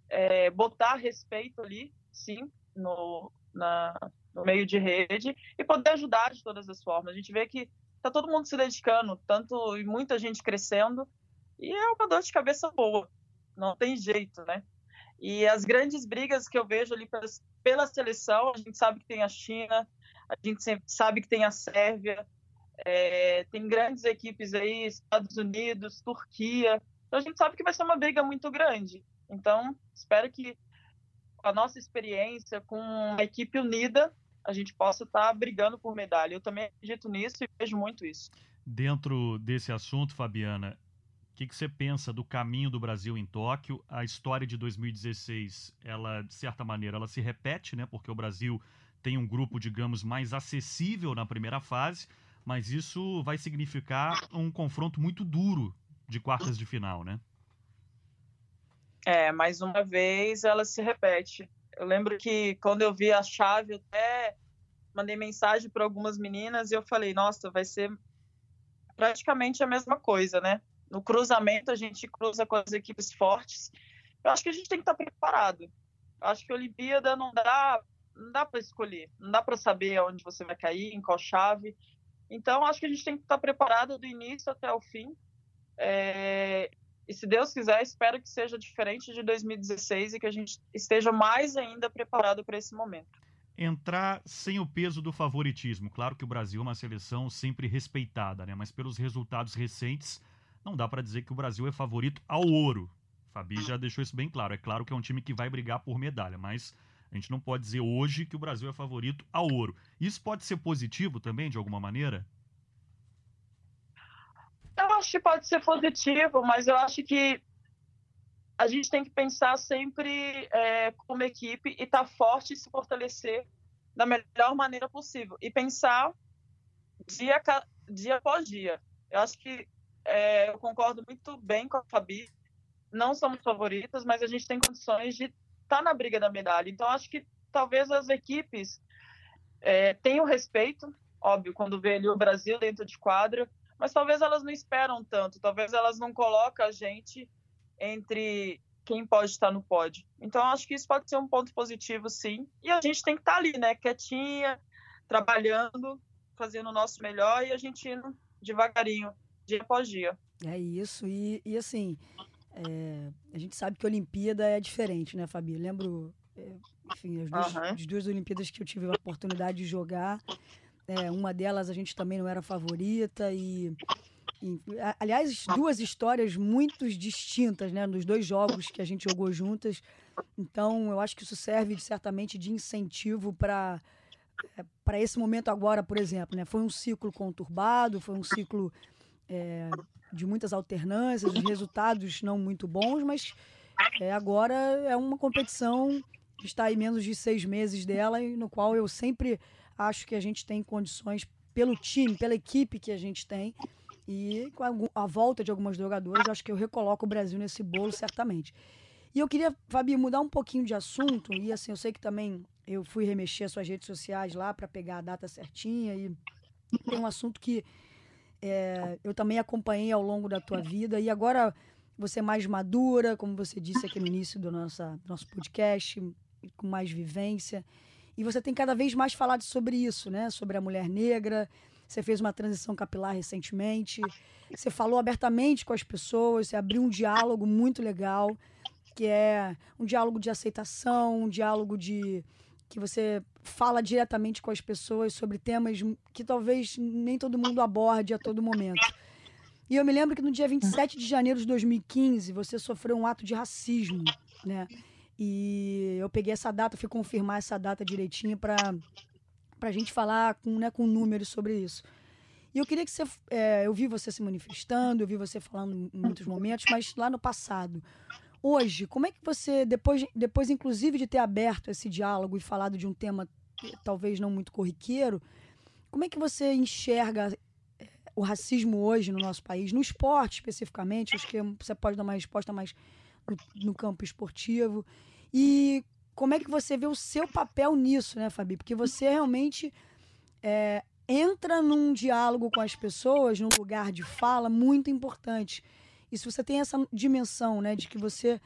é, botar respeito ali, sim, no, na, no meio de rede e poder ajudar de todas as formas. A gente vê que está todo mundo se dedicando, tanto e muita gente crescendo, e é uma dor de cabeça boa, não tem jeito, né? E as grandes brigas que eu vejo ali pela, pela seleção, a gente sabe que tem a China, a gente sabe que tem a Sérvia, é, tem grandes equipes aí, Estados Unidos, Turquia. Então a gente sabe que vai ser uma briga muito grande. Então, espero que a nossa experiência, com a equipe unida, a gente possa estar brigando por medalha. Eu também acredito nisso e vejo muito isso. Dentro desse assunto, Fabiana, o que, que, você pensa do caminho do Brasil em Tóquio? A história de 2016, ela, de certa maneira, ela se repete, né? Porque o Brasil tem um grupo, digamos, mais acessível na primeira fase, mas isso vai significar um confronto muito duro de quartas de final, né? É, mais uma vez ela se repete. Eu lembro que quando eu vi a chave, eu até mandei mensagem para algumas meninas e eu falei, nossa, vai ser praticamente a mesma coisa, né? No cruzamento a gente cruza com as equipes fortes. Eu acho que a gente tem que estar preparado. Eu acho que a Olimpíada não dá, não dá para escolher, não dá para saber onde você vai cair, em qual chave. Então, acho que a gente tem que estar preparado do início até o fim. É... E se Deus quiser, espero que seja diferente de 2016 e que a gente esteja mais ainda preparado para esse momento. Entrar sem o peso do favoritismo. Claro que o Brasil é uma seleção sempre respeitada, né? mas pelos resultados recentes, não dá para dizer que o Brasil é favorito ao ouro. Fabi já deixou isso bem claro. É claro que é um time que vai brigar por medalha, mas a gente não pode dizer hoje que o Brasil é favorito ao ouro. Isso pode ser positivo também, de alguma maneira? Eu acho que pode ser positivo, mas eu acho que a gente tem que pensar sempre é, como equipe e estar tá forte e se fortalecer da melhor maneira possível. E pensar dia, dia após dia. Eu acho que é, eu concordo muito bem com a Fabi. Não somos favoritas, mas a gente tem condições de estar tá na briga da medalha. Então, acho que talvez as equipes é, tenham respeito, óbvio, quando vê ali o Brasil dentro de quadra, mas talvez elas não esperam tanto, talvez elas não colocam a gente entre quem pode estar no pódio. Então, acho que isso pode ser um ponto positivo, sim. E a gente tem que estar ali, né, quietinha, trabalhando, fazendo o nosso melhor e a gente indo devagarinho, dia após dia. É isso. E, e assim, é, a gente sabe que a Olimpíada é diferente, né, Fabi? Eu lembro, é, enfim, as duas, uhum. as duas Olimpíadas que eu tive a oportunidade de jogar, é, uma delas a gente também não era favorita e aliás, duas histórias muito distintas, né, nos dois jogos que a gente jogou juntas. Então, eu acho que isso serve certamente de incentivo para é, para esse momento agora, por exemplo, né? Foi um ciclo conturbado, foi um ciclo é, de muitas alternâncias, os resultados não muito bons, mas é, agora é uma competição que está aí menos de seis meses dela e no qual eu sempre acho que a gente tem condições pelo time, pela equipe que a gente tem e com a, a volta de algumas jogadoras, acho que eu recoloco o Brasil nesse bolo certamente. E eu queria, Fabi, mudar um pouquinho de assunto. E assim, eu sei que também eu fui remexer as suas redes sociais lá para pegar a data certinha. E tem um assunto que é, eu também acompanhei ao longo da tua vida. E agora você é mais madura, como você disse aqui no início do nossa, nosso podcast, com mais vivência. E você tem cada vez mais falado sobre isso, né? Sobre a mulher negra, você fez uma transição capilar recentemente. Você falou abertamente com as pessoas, você abriu um diálogo muito legal, que é um diálogo de aceitação, um diálogo de que você fala diretamente com as pessoas sobre temas que talvez nem todo mundo aborde a todo momento. E eu me lembro que no dia 27 de janeiro de 2015, você sofreu um ato de racismo, né? E eu peguei essa data, fui confirmar essa data direitinho para a gente falar com, né, com números sobre isso. E eu queria que você. É, eu vi você se manifestando, eu vi você falando em muitos momentos, mas lá no passado. Hoje, como é que você, depois, depois inclusive de ter aberto esse diálogo e falado de um tema talvez não muito corriqueiro, como é que você enxerga é, o racismo hoje no nosso país, no esporte especificamente? Acho que você pode dar uma resposta mais no, no campo esportivo. E como é que você vê o seu papel nisso, né, Fabi? Porque você realmente é, entra num diálogo com as pessoas, num lugar de fala muito importante. E se você tem essa dimensão, né, de que você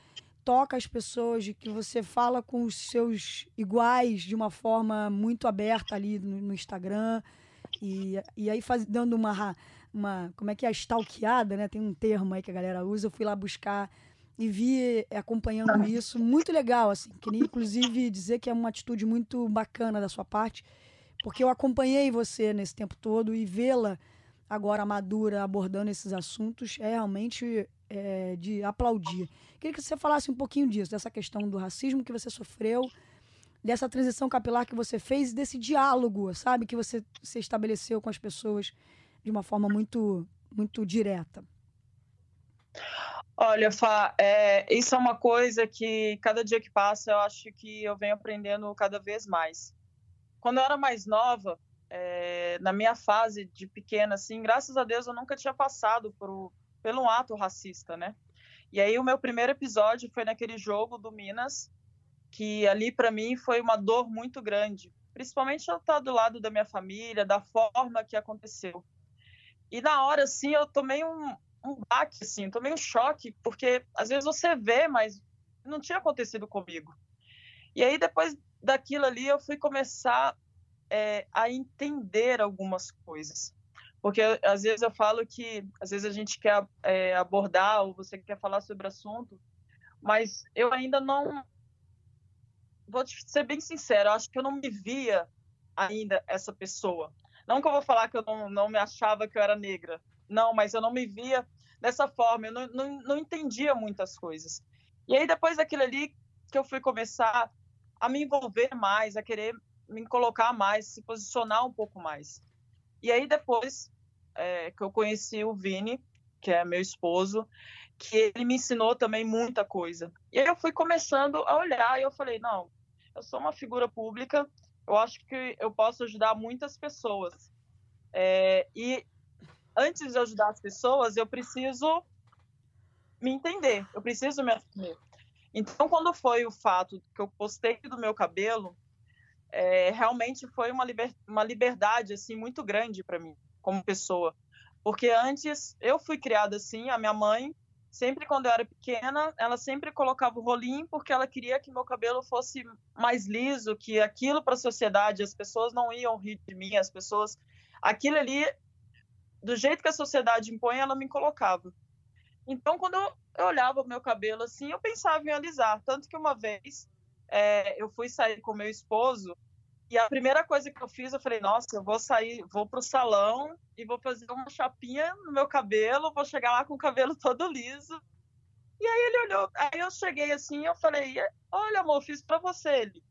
toca as pessoas, de que você fala com os seus iguais de uma forma muito aberta ali no, no Instagram, e, e aí faz, dando uma, uma, como é que é, stalkeada, né? Tem um termo aí que a galera usa, eu fui lá buscar e vi eh, acompanhando isso, muito legal, assim. Queria, inclusive, dizer que é uma atitude muito bacana da sua parte, porque eu acompanhei você nesse tempo todo e vê-la agora madura abordando esses assuntos é realmente é, de aplaudir. Queria que você falasse um pouquinho disso, dessa questão do racismo que você sofreu, dessa transição capilar que você fez, desse diálogo, sabe, que você se estabeleceu com as pessoas de uma forma muito, muito direta. Olha, Fá, é, isso é uma coisa que cada dia que passa eu acho que eu venho aprendendo cada vez mais. Quando eu era mais nova, é, na minha fase de pequena, assim, graças a Deus eu nunca tinha passado por, por um ato racista, né? E aí o meu primeiro episódio foi naquele jogo do Minas, que ali para mim foi uma dor muito grande, principalmente eu estar do lado da minha família, da forma que aconteceu. E na hora, assim, eu tomei um, um baque, assim, tomei um choque, porque às vezes você vê, mas não tinha acontecido comigo. E aí, depois daquilo ali, eu fui começar é, a entender algumas coisas. Porque às vezes eu falo que, às vezes a gente quer é, abordar ou você quer falar sobre assunto, mas eu ainda não. Vou ser bem sincero, acho que eu não me via ainda essa pessoa. Não que eu vou falar que eu não, não me achava que eu era negra, não, mas eu não me via dessa forma, eu não, não, não entendia muitas coisas. E aí, depois daquilo ali, que eu fui começar a me envolver mais, a querer me colocar mais, se posicionar um pouco mais. E aí, depois é, que eu conheci o Vini, que é meu esposo, que ele me ensinou também muita coisa. E aí eu fui começando a olhar e eu falei, não, eu sou uma figura pública, eu acho que eu posso ajudar muitas pessoas. É, e antes de ajudar as pessoas, eu preciso me entender, eu preciso me assumir. Então, quando foi o fato que eu postei do meu cabelo, é, realmente foi uma, liber, uma liberdade assim muito grande para mim como pessoa, porque antes eu fui criada assim, a minha mãe sempre quando eu era pequena, ela sempre colocava o rolinho porque ela queria que meu cabelo fosse mais liso, que aquilo para a sociedade, as pessoas não iam rir de mim, as pessoas aquilo ali do jeito que a sociedade impõe, ela me colocava. Então, quando eu, olhava o meu cabelo assim, eu pensava em alisar, tanto que uma vez é, eu fui sair com meu esposo e a primeira coisa que eu fiz, eu falei, nossa, eu vou sair, vou pro salão e vou fazer uma chapinha no meu cabelo, vou chegar lá com o cabelo todo liso. E aí ele olhou, aí eu cheguei assim, eu falei, olha amor, fiz para você. Ele,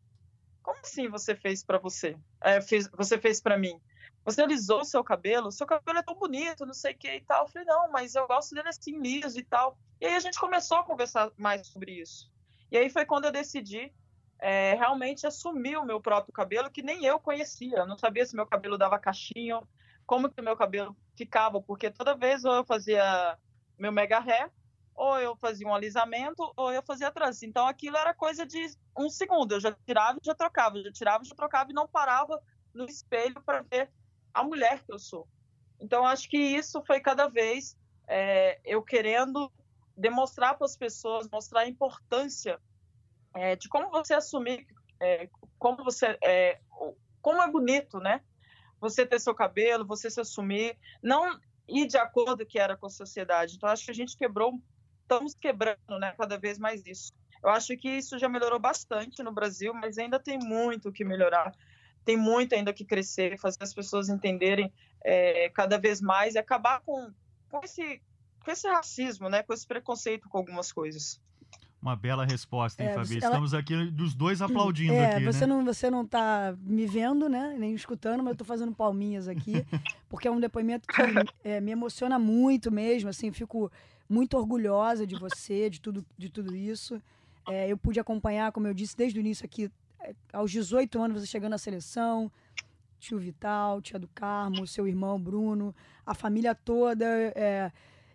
como assim você fez para você? É, fez, você fez para mim? Você alisou o seu cabelo? Seu cabelo é tão bonito, não sei o que e tal. Eu falei, não, mas eu gosto dele assim, liso e tal. E aí a gente começou a conversar mais sobre isso. E aí foi quando eu decidi é, realmente assumir o meu próprio cabelo, que nem eu conhecia. Eu não sabia se meu cabelo dava cachinho, como que o meu cabelo ficava, porque toda vez ou eu fazia meu mega ré, ou eu fazia um alisamento, ou eu fazia trança. Então aquilo era coisa de um segundo. Eu já tirava e já trocava, já tirava e já trocava e não parava no espelho para ver a mulher que eu sou. Então acho que isso foi cada vez é, eu querendo demonstrar para as pessoas, mostrar a importância é, de como você assumir, é, como você, é, como é bonito, né? Você ter seu cabelo, você se assumir, não ir de acordo que era com a sociedade. Então acho que a gente quebrou, estamos quebrando, né? Cada vez mais isso. Eu acho que isso já melhorou bastante no Brasil, mas ainda tem muito que melhorar. Tem muito ainda que crescer, fazer as pessoas entenderem é, cada vez mais e acabar com, com, esse, com esse racismo, né? Com esse preconceito com algumas coisas. Uma bela resposta, hein, é, Fabi? Ela... Estamos aqui dos dois aplaudindo é, aqui, você né? Não, você não tá me vendo, né? Nem escutando, mas eu tô fazendo palminhas aqui, porque é um depoimento que é, me emociona muito mesmo, assim, fico muito orgulhosa de você, de tudo, de tudo isso. É, eu pude acompanhar, como eu disse, desde o início aqui, é, aos 18 anos, você chegando na seleção, tio Vital, tia do Carmo, seu irmão Bruno, a família toda, é,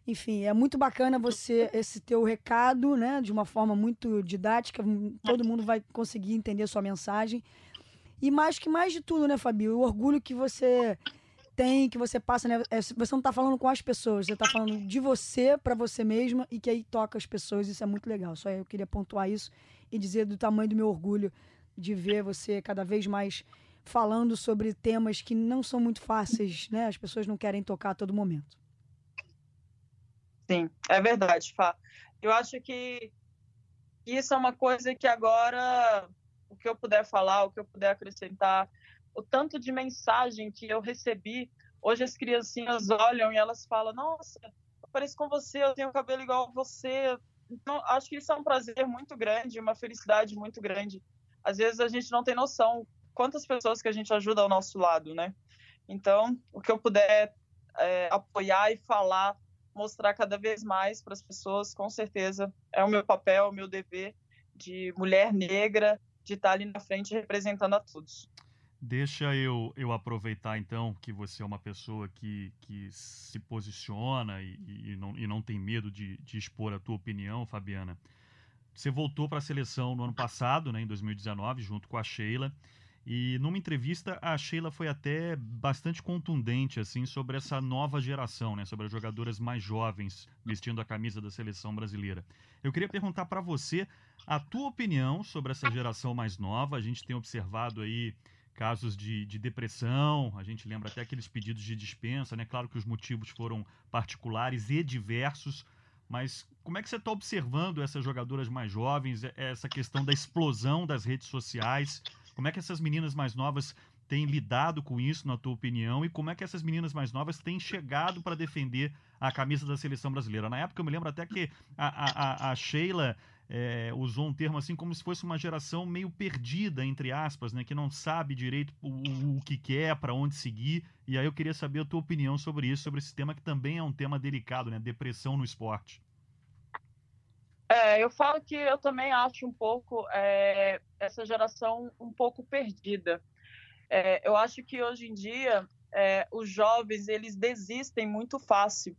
enfim, é muito bacana você, esse teu recado, né, de uma forma muito didática, todo mundo vai conseguir entender a sua mensagem. E mais que mais de tudo, né, Fabi, o orgulho que você tem, que você passa, né, é, você não está falando com as pessoas, você está falando de você para você mesma e que aí toca as pessoas, isso é muito legal. Só eu queria pontuar isso e dizer do tamanho do meu orgulho de ver você cada vez mais falando sobre temas que não são muito fáceis, né? As pessoas não querem tocar a todo momento. Sim, é verdade, Fá. Eu acho que isso é uma coisa que agora, o que eu puder falar, o que eu puder acrescentar, o tanto de mensagem que eu recebi, hoje as criancinhas olham e elas falam, nossa, eu pareço com você, eu tenho cabelo igual a você. Então, acho que isso é um prazer muito grande, uma felicidade muito grande. Às vezes a gente não tem noção quantas pessoas que a gente ajuda ao nosso lado, né? Então, o que eu puder é, apoiar e falar mostrar cada vez mais para as pessoas, com certeza é o meu papel, é o meu dever de mulher negra, de estar ali na frente representando a todos. Deixa eu, eu aproveitar então que você é uma pessoa que, que se posiciona e, e, não, e não tem medo de, de expor a tua opinião, Fabiana. Você voltou para a seleção no ano passado, né, em 2019, junto com a Sheila. E numa entrevista, a Sheila foi até bastante contundente assim sobre essa nova geração, né, sobre as jogadoras mais jovens vestindo a camisa da seleção brasileira. Eu queria perguntar para você a tua opinião sobre essa geração mais nova. A gente tem observado aí casos de, de depressão, a gente lembra até aqueles pedidos de dispensa, né? Claro que os motivos foram particulares e diversos, mas como é que você está observando essas jogadoras mais jovens, essa questão da explosão das redes sociais? Como é que essas meninas mais novas têm lidado com isso, na tua opinião, e como é que essas meninas mais novas têm chegado para defender a camisa da seleção brasileira? Na época, eu me lembro até que a, a, a Sheila é, usou um termo assim como se fosse uma geração meio perdida, entre aspas, né, que não sabe direito o, o que quer, para onde seguir. E aí eu queria saber a tua opinião sobre isso, sobre esse tema que também é um tema delicado, né, depressão no esporte. É, eu falo que eu também acho um pouco é, essa geração um pouco perdida. É, eu acho que hoje em dia é, os jovens eles desistem muito fácil.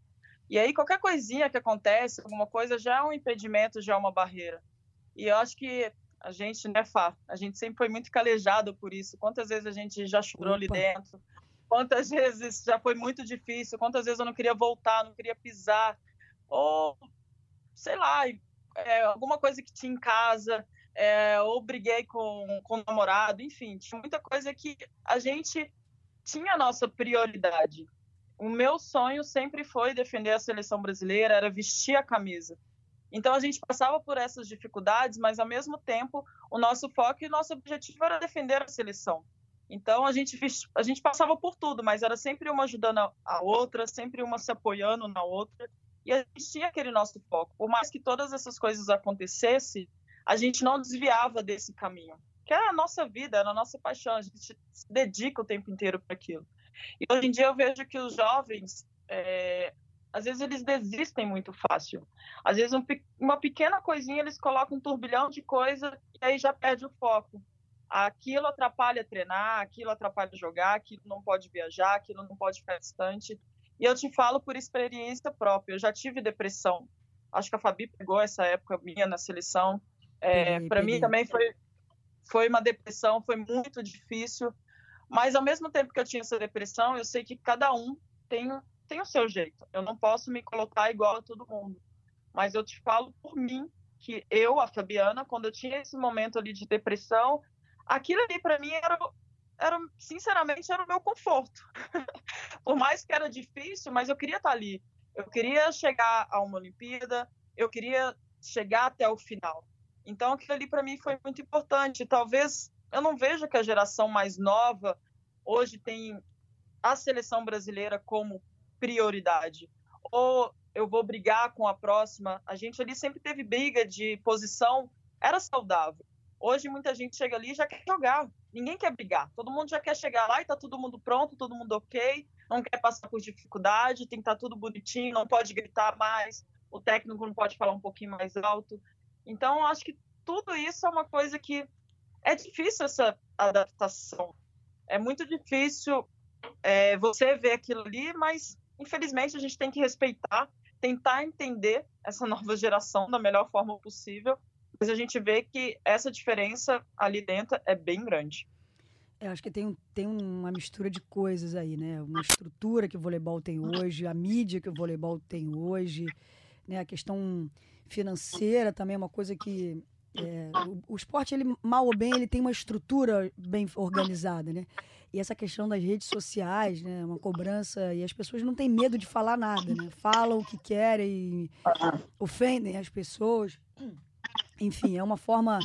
E aí qualquer coisinha que acontece, alguma coisa, já é um impedimento, já é uma barreira. E eu acho que a gente, né, Fá, a gente sempre foi muito calejado por isso. Quantas vezes a gente já chorou Opa. ali dentro? Quantas vezes já foi muito difícil? Quantas vezes eu não queria voltar, não queria pisar? Ou, sei lá, é, alguma coisa que tinha em casa, é, ou briguei com, com o namorado, enfim, tinha muita coisa que a gente tinha a nossa prioridade. O meu sonho sempre foi defender a seleção brasileira, era vestir a camisa. Então a gente passava por essas dificuldades, mas ao mesmo tempo o nosso foco e o nosso objetivo era defender a seleção. Então a gente a gente passava por tudo, mas era sempre uma ajudando a outra, sempre uma se apoiando na outra. E a gente tinha aquele nosso foco. Por mais que todas essas coisas acontecessem, a gente não desviava desse caminho. Que era a nossa vida, era a nossa paixão, a gente se dedica o tempo inteiro para aquilo. E hoje em dia eu vejo que os jovens, é, às vezes eles desistem muito fácil. Às vezes um, uma pequena coisinha eles colocam um turbilhão de coisa e aí já perde o foco. Aquilo atrapalha treinar, aquilo atrapalha jogar, aquilo não pode viajar, aquilo não pode ficar distante. E eu te falo por experiência própria. Eu já tive depressão. Acho que a Fabi pegou essa época minha na seleção. É, para mim também foi, foi uma depressão, foi muito difícil. Mas ao mesmo tempo que eu tinha essa depressão, eu sei que cada um tem, tem o seu jeito. Eu não posso me colocar igual a todo mundo. Mas eu te falo por mim que eu, a Fabiana, quando eu tinha esse momento ali de depressão, aquilo ali para mim era era, sinceramente, era o meu conforto. Por mais que era difícil, mas eu queria estar ali. Eu queria chegar a uma Olimpíada, eu queria chegar até o final. Então, aquilo ali para mim foi muito importante. Talvez eu não veja que a geração mais nova hoje tem a seleção brasileira como prioridade. Ou eu vou brigar com a próxima. A gente ali sempre teve briga de posição, era saudável. Hoje muita gente chega ali e já quer jogar. Ninguém quer brigar. Todo mundo já quer chegar lá e tá todo mundo pronto, todo mundo ok. Não quer passar por dificuldade, tem que estar tá tudo bonitinho, não pode gritar mais. O técnico não pode falar um pouquinho mais alto. Então, acho que tudo isso é uma coisa que é difícil essa adaptação. É muito difícil é, você ver aquilo ali, mas infelizmente a gente tem que respeitar, tentar entender essa nova geração da melhor forma possível mas a gente vê que essa diferença ali dentro é bem grande. Eu acho que tem, tem uma mistura de coisas aí, né? Uma estrutura que o voleibol tem hoje, a mídia que o voleibol tem hoje, né? A questão financeira também é uma coisa que é, o, o, esporte, ele, mal ou bem, ele tem uma estrutura bem organizada, né? E essa questão das redes sociais, né? Uma cobrança, e as pessoas não têm medo de falar nada, né? Falam o que querem, ofendem as pessoas enfim, é uma forma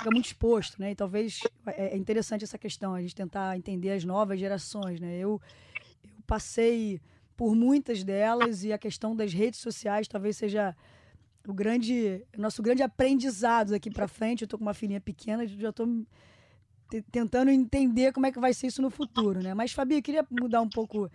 fica muito exposto, né? E talvez é, é interessante essa questão, a gente tentar entender as novas gerações, né? Eu, eu passei por muitas delas e a questão das redes sociais talvez seja o grande nosso grande aprendizado daqui para frente. Eu tô com uma filhinha pequena, já tô tentando entender como é que vai ser isso no futuro, né? Mas Fabi, eu queria mudar um pouco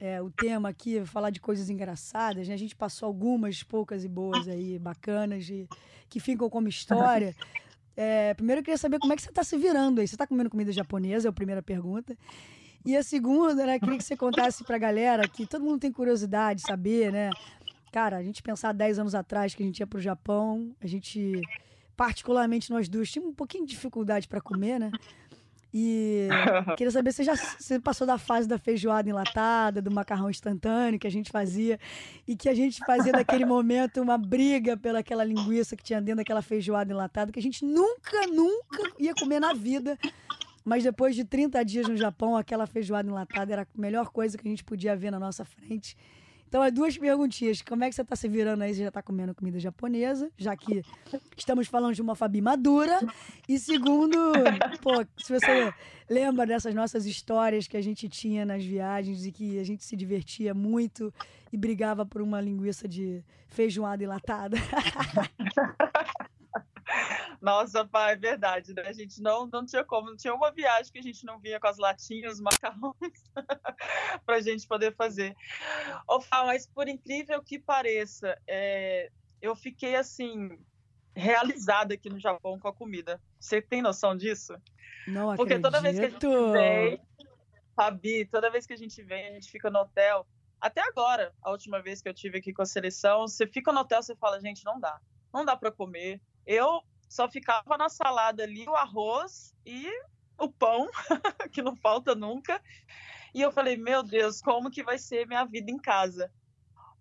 é, o tema aqui, falar de coisas engraçadas, né? A gente passou algumas poucas e boas aí, bacanas, e, que ficam como história. É, primeiro eu queria saber como é que você está se virando aí. Você está comendo comida japonesa? É a primeira pergunta. E a segunda, né? Queria que você contasse para a galera que todo mundo tem curiosidade de saber, né? Cara, a gente pensar 10 anos atrás que a gente ia para o Japão, a gente, particularmente nós duas, tínhamos um pouquinho de dificuldade para comer, né? E queria saber se já você passou da fase da feijoada enlatada, do macarrão instantâneo que a gente fazia e que a gente fazia naquele momento uma briga pelaquela linguiça que tinha dentro daquela feijoada enlatada que a gente nunca, nunca ia comer na vida. Mas depois de 30 dias no Japão, aquela feijoada enlatada era a melhor coisa que a gente podia ver na nossa frente. Então, é duas perguntinhas. Como é que você está se virando aí? Você já está comendo comida japonesa, já que estamos falando de uma Fabi madura. E segundo, pô, se você lembra dessas nossas histórias que a gente tinha nas viagens e que a gente se divertia muito e brigava por uma linguiça de feijoada enlatada. Nossa, pai, é verdade, né? A gente não, não tinha como, não tinha uma viagem que a gente não vinha com as latinhas, os macarrões, para a gente poder fazer. Ô, Fá, mas por incrível que pareça, é, eu fiquei assim, realizada aqui no Japão com a comida. Você tem noção disso? Não Porque acredito. toda vez que a gente vem, Fabi, toda vez que a gente vem, a gente fica no hotel. Até agora, a última vez que eu tive aqui com a seleção, você fica no hotel, você fala, gente, não dá, não dá para comer. Eu só ficava na salada ali, o arroz e o pão, que não falta nunca. E eu falei, meu Deus, como que vai ser minha vida em casa?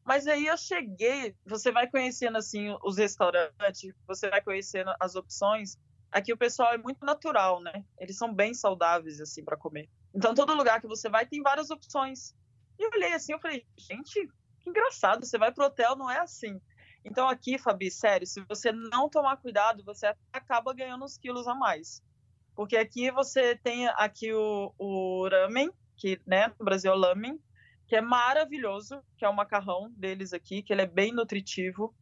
Mas aí eu cheguei, você vai conhecendo assim os restaurantes, você vai conhecendo as opções. Aqui o pessoal é muito natural, né? Eles são bem saudáveis assim para comer. Então todo lugar que você vai tem várias opções. E eu olhei assim, eu falei, gente, que engraçado, você vai pro hotel, não é assim. Então aqui, Fabi, sério, se você não tomar cuidado, você acaba ganhando uns quilos a mais. Porque aqui você tem aqui o, o ramen, que né, no Brasil é lamen, que é maravilhoso, que é o macarrão deles aqui, que ele é bem nutritivo,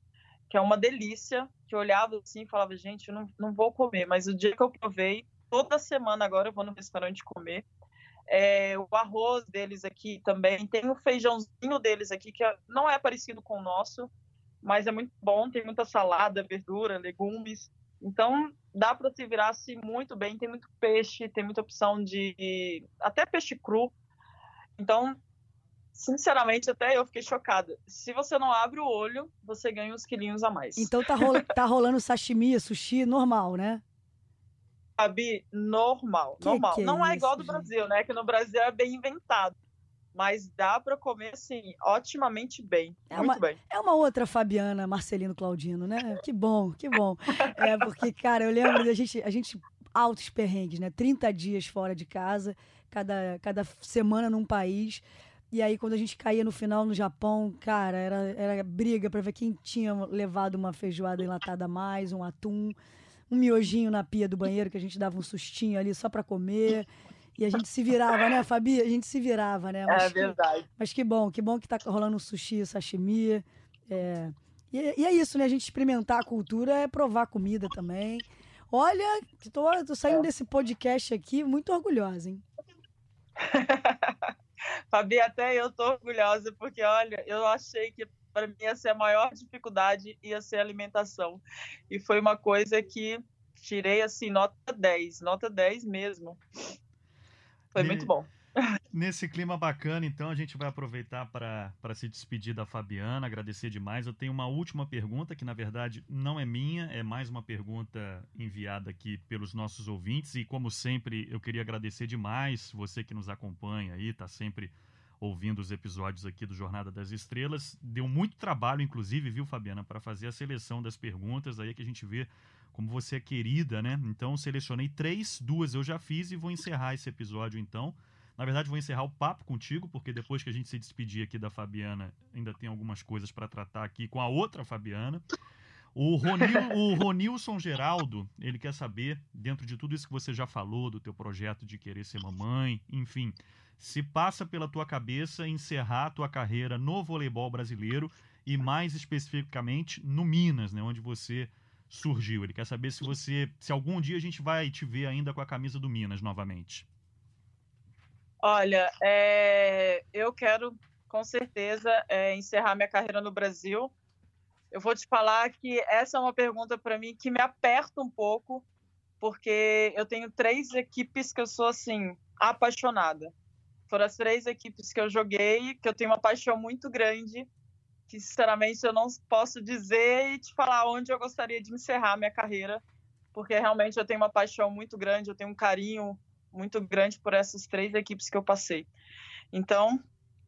que é uma delícia, que eu olhava assim e falava, gente, eu não, não vou comer, mas o dia que eu provei, toda semana agora eu vou no restaurante comer, é, o arroz deles aqui também, tem o feijãozinho deles aqui, que é, não é parecido com o nosso, mas é muito bom, tem muita salada, verdura, legumes, então dá para se virar assim, muito bem, tem muito peixe, tem muita opção de até peixe cru. Então, sinceramente, até eu fiquei chocada. Se você não abre o olho, você ganha uns quilinhos a mais. Então tá, rola, tá rolando sashimi, sushi normal, né? Fabi, normal, Que normal. que é não é igual isso, do gente? Brasil, né? Que no Brasil é bem inventado. Mas dá para comer, assim, otimamente bem. É muito uma- bem. É uma outra Fabiana Marcelino Claudino, né? Que bom, que bom. É porque, cara, eu lembro da gente, a gente altos perrengues, né? 30 dias fora de casa, cada, cada semana num país. E aí, quando a gente caía no final no Japão, cara, era, era briga pra ver quem tinha levado uma feijoada enlatada a mais, um atum, um miojinho na pia do banheiro, que a gente dava um sustinho ali só pra comer. E a gente se virava, né, Fabi? A gente se virava, né? É Mas que- verdade. mas que bom, que bom que tá rolando sushi, sashimi. É... E, e é isso, né? A gente experimentar a cultura é provar comida também. Olha, tô, tô saindo desse podcast aqui muito orgulhosa, hein? Fabi, até eu tô orgulhosa, porque olha, eu achei que para mim ia ser a maior dificuldade ia ser a alimentação. E foi uma coisa que tirei assim, nota 10, nota 10 mesmo. Foi E- muito bom. Nesse clima bacana, então, a gente vai aproveitar para se despedir da Fabiana, agradecer demais. Eu tenho uma última pergunta, que na verdade não é minha, é mais uma pergunta enviada aqui pelos nossos ouvintes. E como sempre, eu queria agradecer demais você que nos acompanha aí, está sempre ouvindo os episódios aqui do Jornada das Estrelas. Deu muito trabalho, inclusive, viu, Fabiana, para fazer a seleção das perguntas aí que a gente vê como você é querida, né? Então, selecionei três, duas eu já fiz e vou encerrar esse episódio então. Na verdade, vou encerrar o papo contigo, porque depois que a gente se despedir aqui da Fabiana, ainda tem algumas coisas para tratar aqui com a outra Fabiana. O, Ronil, o Ronilson Geraldo, ele quer saber, dentro de tudo isso que você já falou, do teu projeto de querer ser mamãe, enfim, se passa pela tua cabeça encerrar a tua carreira no voleibol brasileiro e mais especificamente no Minas, né, onde você surgiu. Ele quer saber se você, se algum dia a gente vai te ver ainda com a camisa do Minas novamente. Olha, é, eu quero com certeza é, encerrar minha carreira no Brasil. Eu vou te falar que essa é uma pergunta para mim que me aperta um pouco, porque eu tenho três equipes que eu sou assim apaixonada. Foram as três equipes que eu joguei, que eu tenho uma paixão muito grande, que sinceramente eu não posso dizer e te falar onde eu gostaria de encerrar minha carreira, porque realmente eu tenho uma paixão muito grande, eu tenho um carinho muito grande por essas três equipes que eu passei. Então,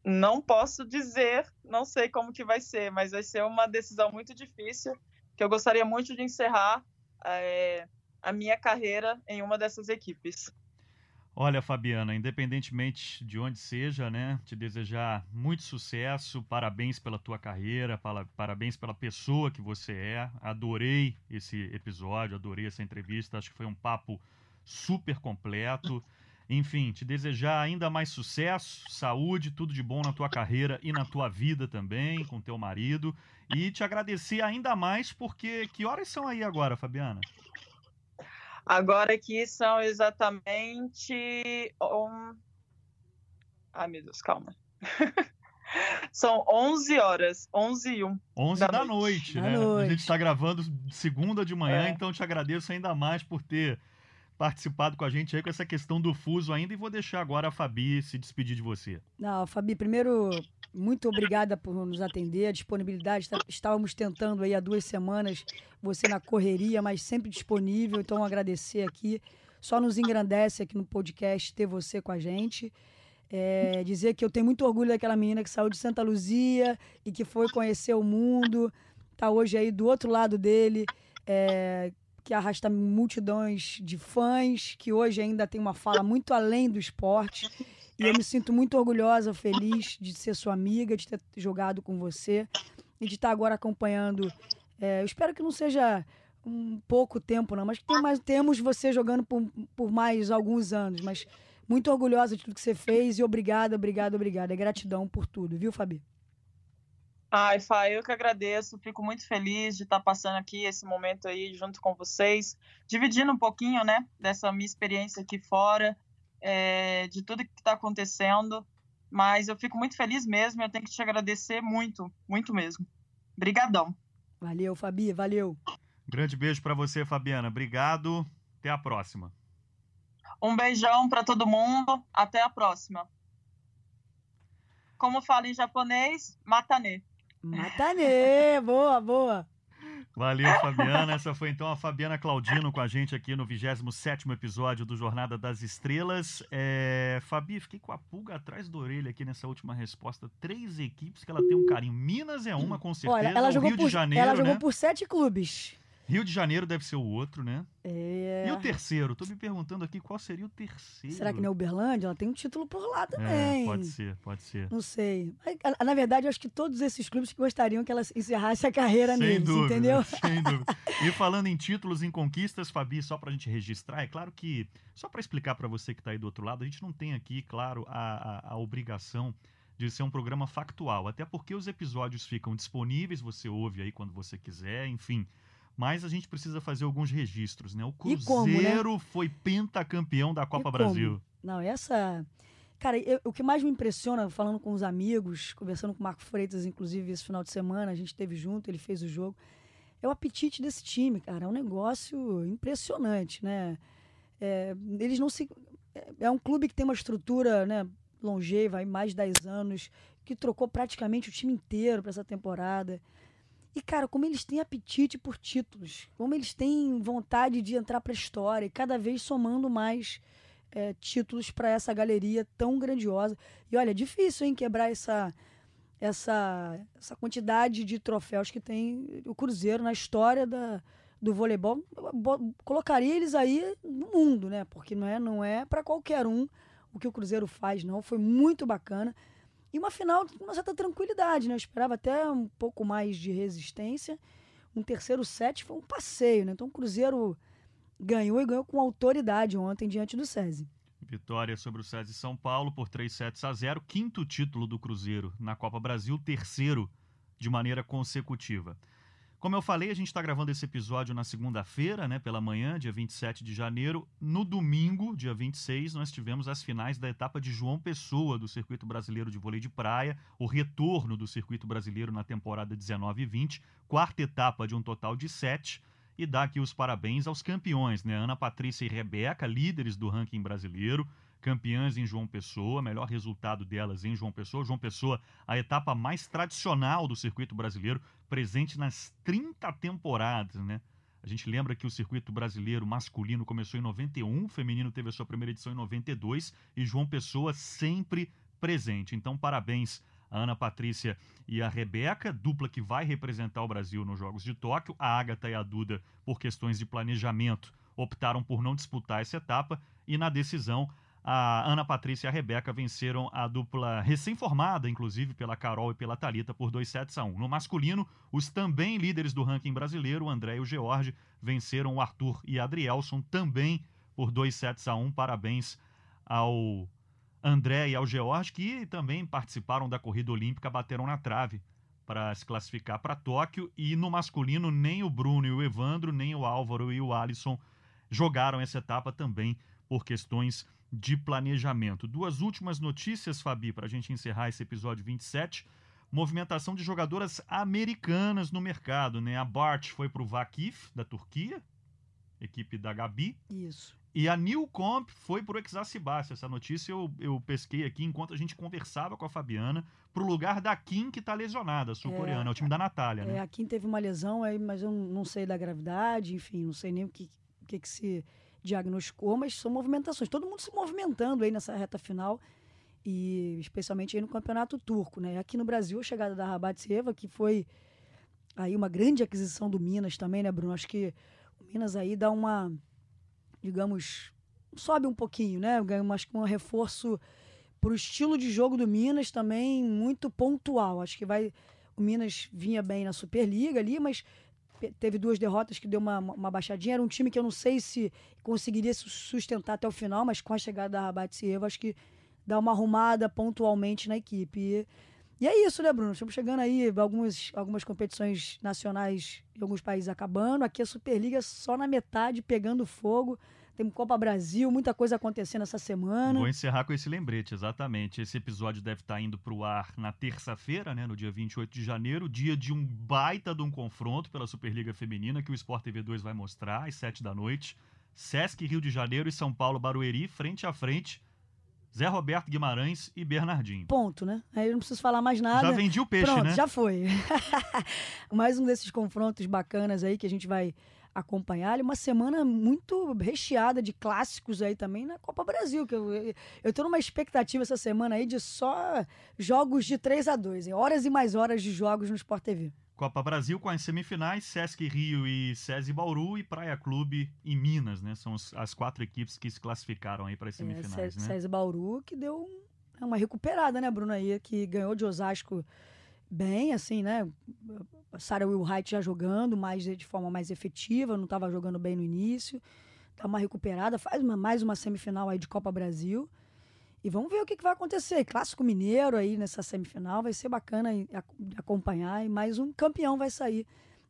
não posso dizer, não sei como que vai ser, mas vai ser uma decisão muito difícil, que eu gostaria muito de encerrar é, a minha carreira em uma dessas equipes. Olha, Fabiana, independentemente de onde seja, né, te desejar muito sucesso, parabéns pela tua carreira, parabéns pela pessoa que você é. Adorei esse episódio, adorei essa entrevista, acho que foi um papo super completo. Enfim, te desejar ainda mais sucesso, saúde, tudo de bom na tua carreira e na tua vida também, com teu marido. E te agradecer ainda mais porque que horas são aí agora, Fabiana? Agora aqui são exatamente. Um... Ai, meu Deus, calma. São 11 horas, 11 e 1. 11 da, da noite, noite né? Noite. A gente está gravando segunda de manhã, é. então te agradeço ainda mais por ter participado com a gente aí com essa questão do fuso ainda e vou deixar agora a Fabi se despedir de você. Não, Fabi, primeiro, muito obrigada por nos atender, a disponibilidade. Tá, estávamos tentando aí há duas semanas, você na correria, mas sempre disponível, então agradecer aqui. Só nos engrandece aqui no podcast ter você com a gente. É, dizer que eu tenho muito orgulho daquela menina que saiu de Santa Luzia e que foi conhecer o mundo, tá hoje aí do outro lado dele, é, que arrasta multidões de fãs, que hoje ainda tem uma fala muito além do esporte. E eu me sinto muito orgulhosa, feliz de ser sua amiga, de ter jogado com você e de estar agora acompanhando. É, eu espero que não seja um pouco tempo, não, mas tem mais, temos você jogando por, por mais alguns anos. Mas muito orgulhosa de tudo que você fez e obrigada, obrigada, obrigada. É gratidão por tudo, viu, Fabi? Ai, Fá, eu que agradeço. Fico muito feliz de estar passando aqui esse momento aí junto com vocês, dividindo um pouquinho, né, dessa minha experiência aqui fora, é, de tudo que está acontecendo. Mas eu fico muito feliz mesmo. Eu tenho que te agradecer muito, muito mesmo. Obrigadão. Valeu, Fabi, valeu. Grande beijo para você, Fabiana. Obrigado. Até a próxima. Um beijão para todo mundo. Até a próxima. Como fala em japonês, matane. Matane, boa, boa. Valeu, Fabiana. Essa foi então a Fabiana Claudino com a gente aqui no 27 episódio do Jornada das Estrelas. É... Fabi, fiquei com a pulga atrás da orelha aqui nessa última resposta. Três equipes que ela tem um carinho. Minas é uma, com certeza. Olha, ela jogou Rio por, de Janeiro. Ela jogou né? por sete clubes. Rio de Janeiro deve ser o outro, né? É. E o terceiro? Tô me perguntando aqui qual seria o terceiro. Será que não é Uberlândia? Ela tem um título por lá também. É, pode ser, pode ser. Não sei. Na verdade, eu acho que todos esses clubes gostariam que ela encerrasse a carreira Sem neles, dúvida, entendeu? Sem dúvida. E falando em títulos, em conquistas, Fabi, só pra gente registrar, é claro que, só para explicar para você que tá aí do outro lado, a gente não tem aqui, claro, a, a, a obrigação de ser um programa factual, até porque os episódios ficam disponíveis, você ouve aí quando você quiser, enfim mas a gente precisa fazer alguns registros, né? O Cruzeiro como, né? foi pentacampeão da Copa Brasil. Não, essa. Cara, eu, o que mais me impressiona, falando com os amigos, conversando com o Marco Freitas, inclusive, esse final de semana, a gente esteve junto, ele fez o jogo, é o apetite desse time, cara. É um negócio impressionante, né? É, eles não se. É, é um clube que tem uma estrutura, né? Longeva, mais de 10 anos, que trocou praticamente o time inteiro para essa temporada. E, cara, como eles têm apetite por títulos, como eles têm vontade de entrar para a história, e cada vez somando mais é, títulos para essa galeria tão grandiosa. E olha, é difícil, hein, quebrar essa, essa, essa quantidade de troféus que tem o Cruzeiro na história da, do voleibol. Colocaria eles aí no mundo, né? Porque não é, não é para qualquer um o que o Cruzeiro faz, não. Foi muito bacana. E uma final com uma certa tranquilidade, né? Eu esperava até um pouco mais de resistência. Um terceiro set foi um passeio, né? Então o Cruzeiro ganhou e ganhou com autoridade ontem diante do SESI. Vitória sobre o SESI São Paulo por 3 sets a 0, quinto título do Cruzeiro na Copa Brasil, terceiro de maneira consecutiva. Como eu falei, a gente está gravando esse episódio na segunda-feira, né, pela manhã, dia 27 de janeiro. No domingo, dia 26, nós tivemos as finais da etapa de João Pessoa do Circuito Brasileiro de Vôlei de Praia, o retorno do Circuito Brasileiro na temporada 19 e 20, quarta etapa de um total de sete. E dá aqui os parabéns aos campeões, né? Ana Patrícia e Rebeca, líderes do ranking brasileiro campeãs em João Pessoa, melhor resultado delas em João Pessoa. João Pessoa, a etapa mais tradicional do circuito brasileiro, presente nas 30 temporadas, né? A gente lembra que o circuito brasileiro masculino começou em 91, o feminino teve a sua primeira edição em 92 e João Pessoa sempre presente. Então, parabéns a Ana Patrícia e a Rebeca, dupla que vai representar o Brasil nos Jogos de Tóquio. A Agatha e a Duda, por questões de planejamento, optaram por não disputar essa etapa e na decisão a Ana Patrícia e a Rebeca venceram a dupla recém-formada, inclusive pela Carol e pela Talita por 2 sets a 1. No masculino, os também líderes do ranking brasileiro, o André e o George, venceram o Arthur e a Adrielson também por 2 sets a 1. Parabéns ao André e ao George, que também participaram da corrida olímpica, bateram na trave para se classificar para Tóquio. E no masculino, nem o Bruno e o Evandro, nem o Álvaro e o Alisson jogaram essa etapa também por questões de planejamento. Duas últimas notícias, Fabi, para a gente encerrar esse episódio 27. Movimentação de jogadoras americanas no mercado, né? A Bart foi para o Vakif, da Turquia, equipe da Gabi. Isso. E a Newcomp foi para o Exacibas. Essa notícia eu, eu pesquei aqui enquanto a gente conversava com a Fabiana, para o lugar da Kim, que está lesionada, sul-coreana. É, é, o time da Natália, né? É, a Kim teve uma lesão, aí, mas eu não sei da gravidade, enfim, não sei nem o que, que, que se diagnosticou, mas são movimentações. Todo mundo se movimentando aí nessa reta final e especialmente aí no campeonato turco, né? Aqui no Brasil, a chegada da Rabatseva, que foi aí uma grande aquisição do Minas também, né, Bruno? Acho que o Minas aí dá uma, digamos, sobe um pouquinho, né? Ganha mais um reforço para o estilo de jogo do Minas também muito pontual. Acho que vai o Minas vinha bem na Superliga ali, mas teve duas derrotas que deu uma, uma baixadinha. Era um time que eu não sei se conseguiria se sustentar até o final, mas com a chegada da Rabat acho que dá uma arrumada pontualmente na equipe. E, e, é isso, né, Bruno? Estamos chegando aí, algumas, algumas competições nacionais em alguns países acabando. Aqui a Superliga só na metade, pegando fogo. Tem Copa Brasil, muita coisa acontecendo essa semana. Vou encerrar com esse lembrete, exatamente. Esse episódio deve estar indo para o ar na terça-feira, né, no dia 28 de janeiro, dia de um baita de um confronto pela Superliga Feminina, que o Sport TV 2 vai mostrar às 7 da noite. Sesc Rio de Janeiro e São Paulo Barueri, frente a frente. Zé Roberto Guimarães e Bernardinho. Ponto, né? Aí eu não preciso falar mais nada. Já vendi o peixe, Pronto, né? já foi. mais um desses confrontos bacanas aí que a gente vai acompanhar. Uma semana muito recheada de clássicos aí também na Copa Brasil. Que eu, eu tô numa expectativa essa semana aí de só jogos de 3 a 2 Horas e mais horas de jogos no Sport TV. Copa Brasil com as semifinais, Sesc Rio e SESI Bauru e Praia Clube e Minas, né? São as quatro equipes que se classificaram aí para as é, semifinais, é, né? SESI Bauru que deu uma recuperada, né, Bruno aí, que ganhou de Osasco bem, assim, né? Sarah Wilhite já jogando mais de forma mais efetiva, não estava jogando bem no início. Dá uma recuperada, faz uma, mais uma semifinal aí de Copa Brasil. E vamos ver o que, que vai acontecer. Clássico Mineiro aí nessa semifinal, vai ser bacana acompanhar. E mais um campeão vai sair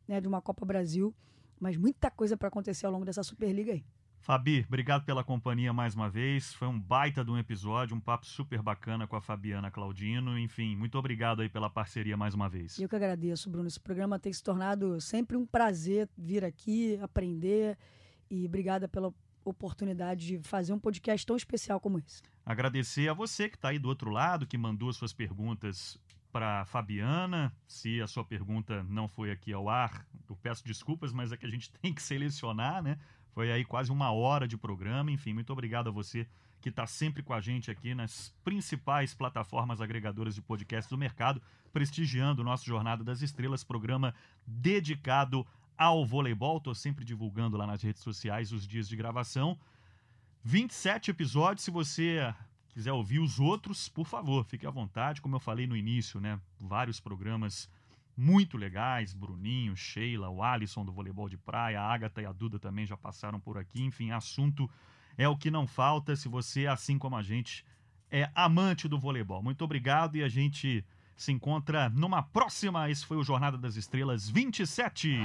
né, de uma Copa Brasil. Mas muita coisa para acontecer ao longo dessa Superliga aí. Fabi, obrigado pela companhia mais uma vez. Foi um baita de um episódio, um papo super bacana com a Fabiana Claudino. Enfim, muito obrigado aí pela parceria mais uma vez. Eu que agradeço, Bruno. Esse programa tem se tornado sempre um prazer vir aqui, aprender. E obrigada pela oportunidade de fazer um podcast tão especial como esse. Agradecer a você que está aí do outro lado, que mandou suas perguntas para Fabiana. Se a sua pergunta não foi aqui ao ar, eu peço desculpas, mas é que a gente tem que selecionar, né? Foi aí quase uma hora de programa. Enfim, muito obrigado a você que está sempre com a gente aqui nas principais plataformas agregadoras de podcasts do mercado, prestigiando o nosso Jornada das Estrelas, programa dedicado ao voleibol. Estou sempre divulgando lá nas redes sociais os dias de gravação. 27 episódios. Se você quiser ouvir os outros, por favor, fique à vontade. Como eu falei no início, né? Vários programas muito legais, Bruninho, Sheila, o Alisson do voleibol de praia, a Agatha e a Duda também já passaram por aqui. Enfim, assunto é o que não falta se você, assim como a gente, é amante do voleibol. Muito obrigado e a gente se encontra numa próxima. Esse foi o Jornada das Estrelas 27.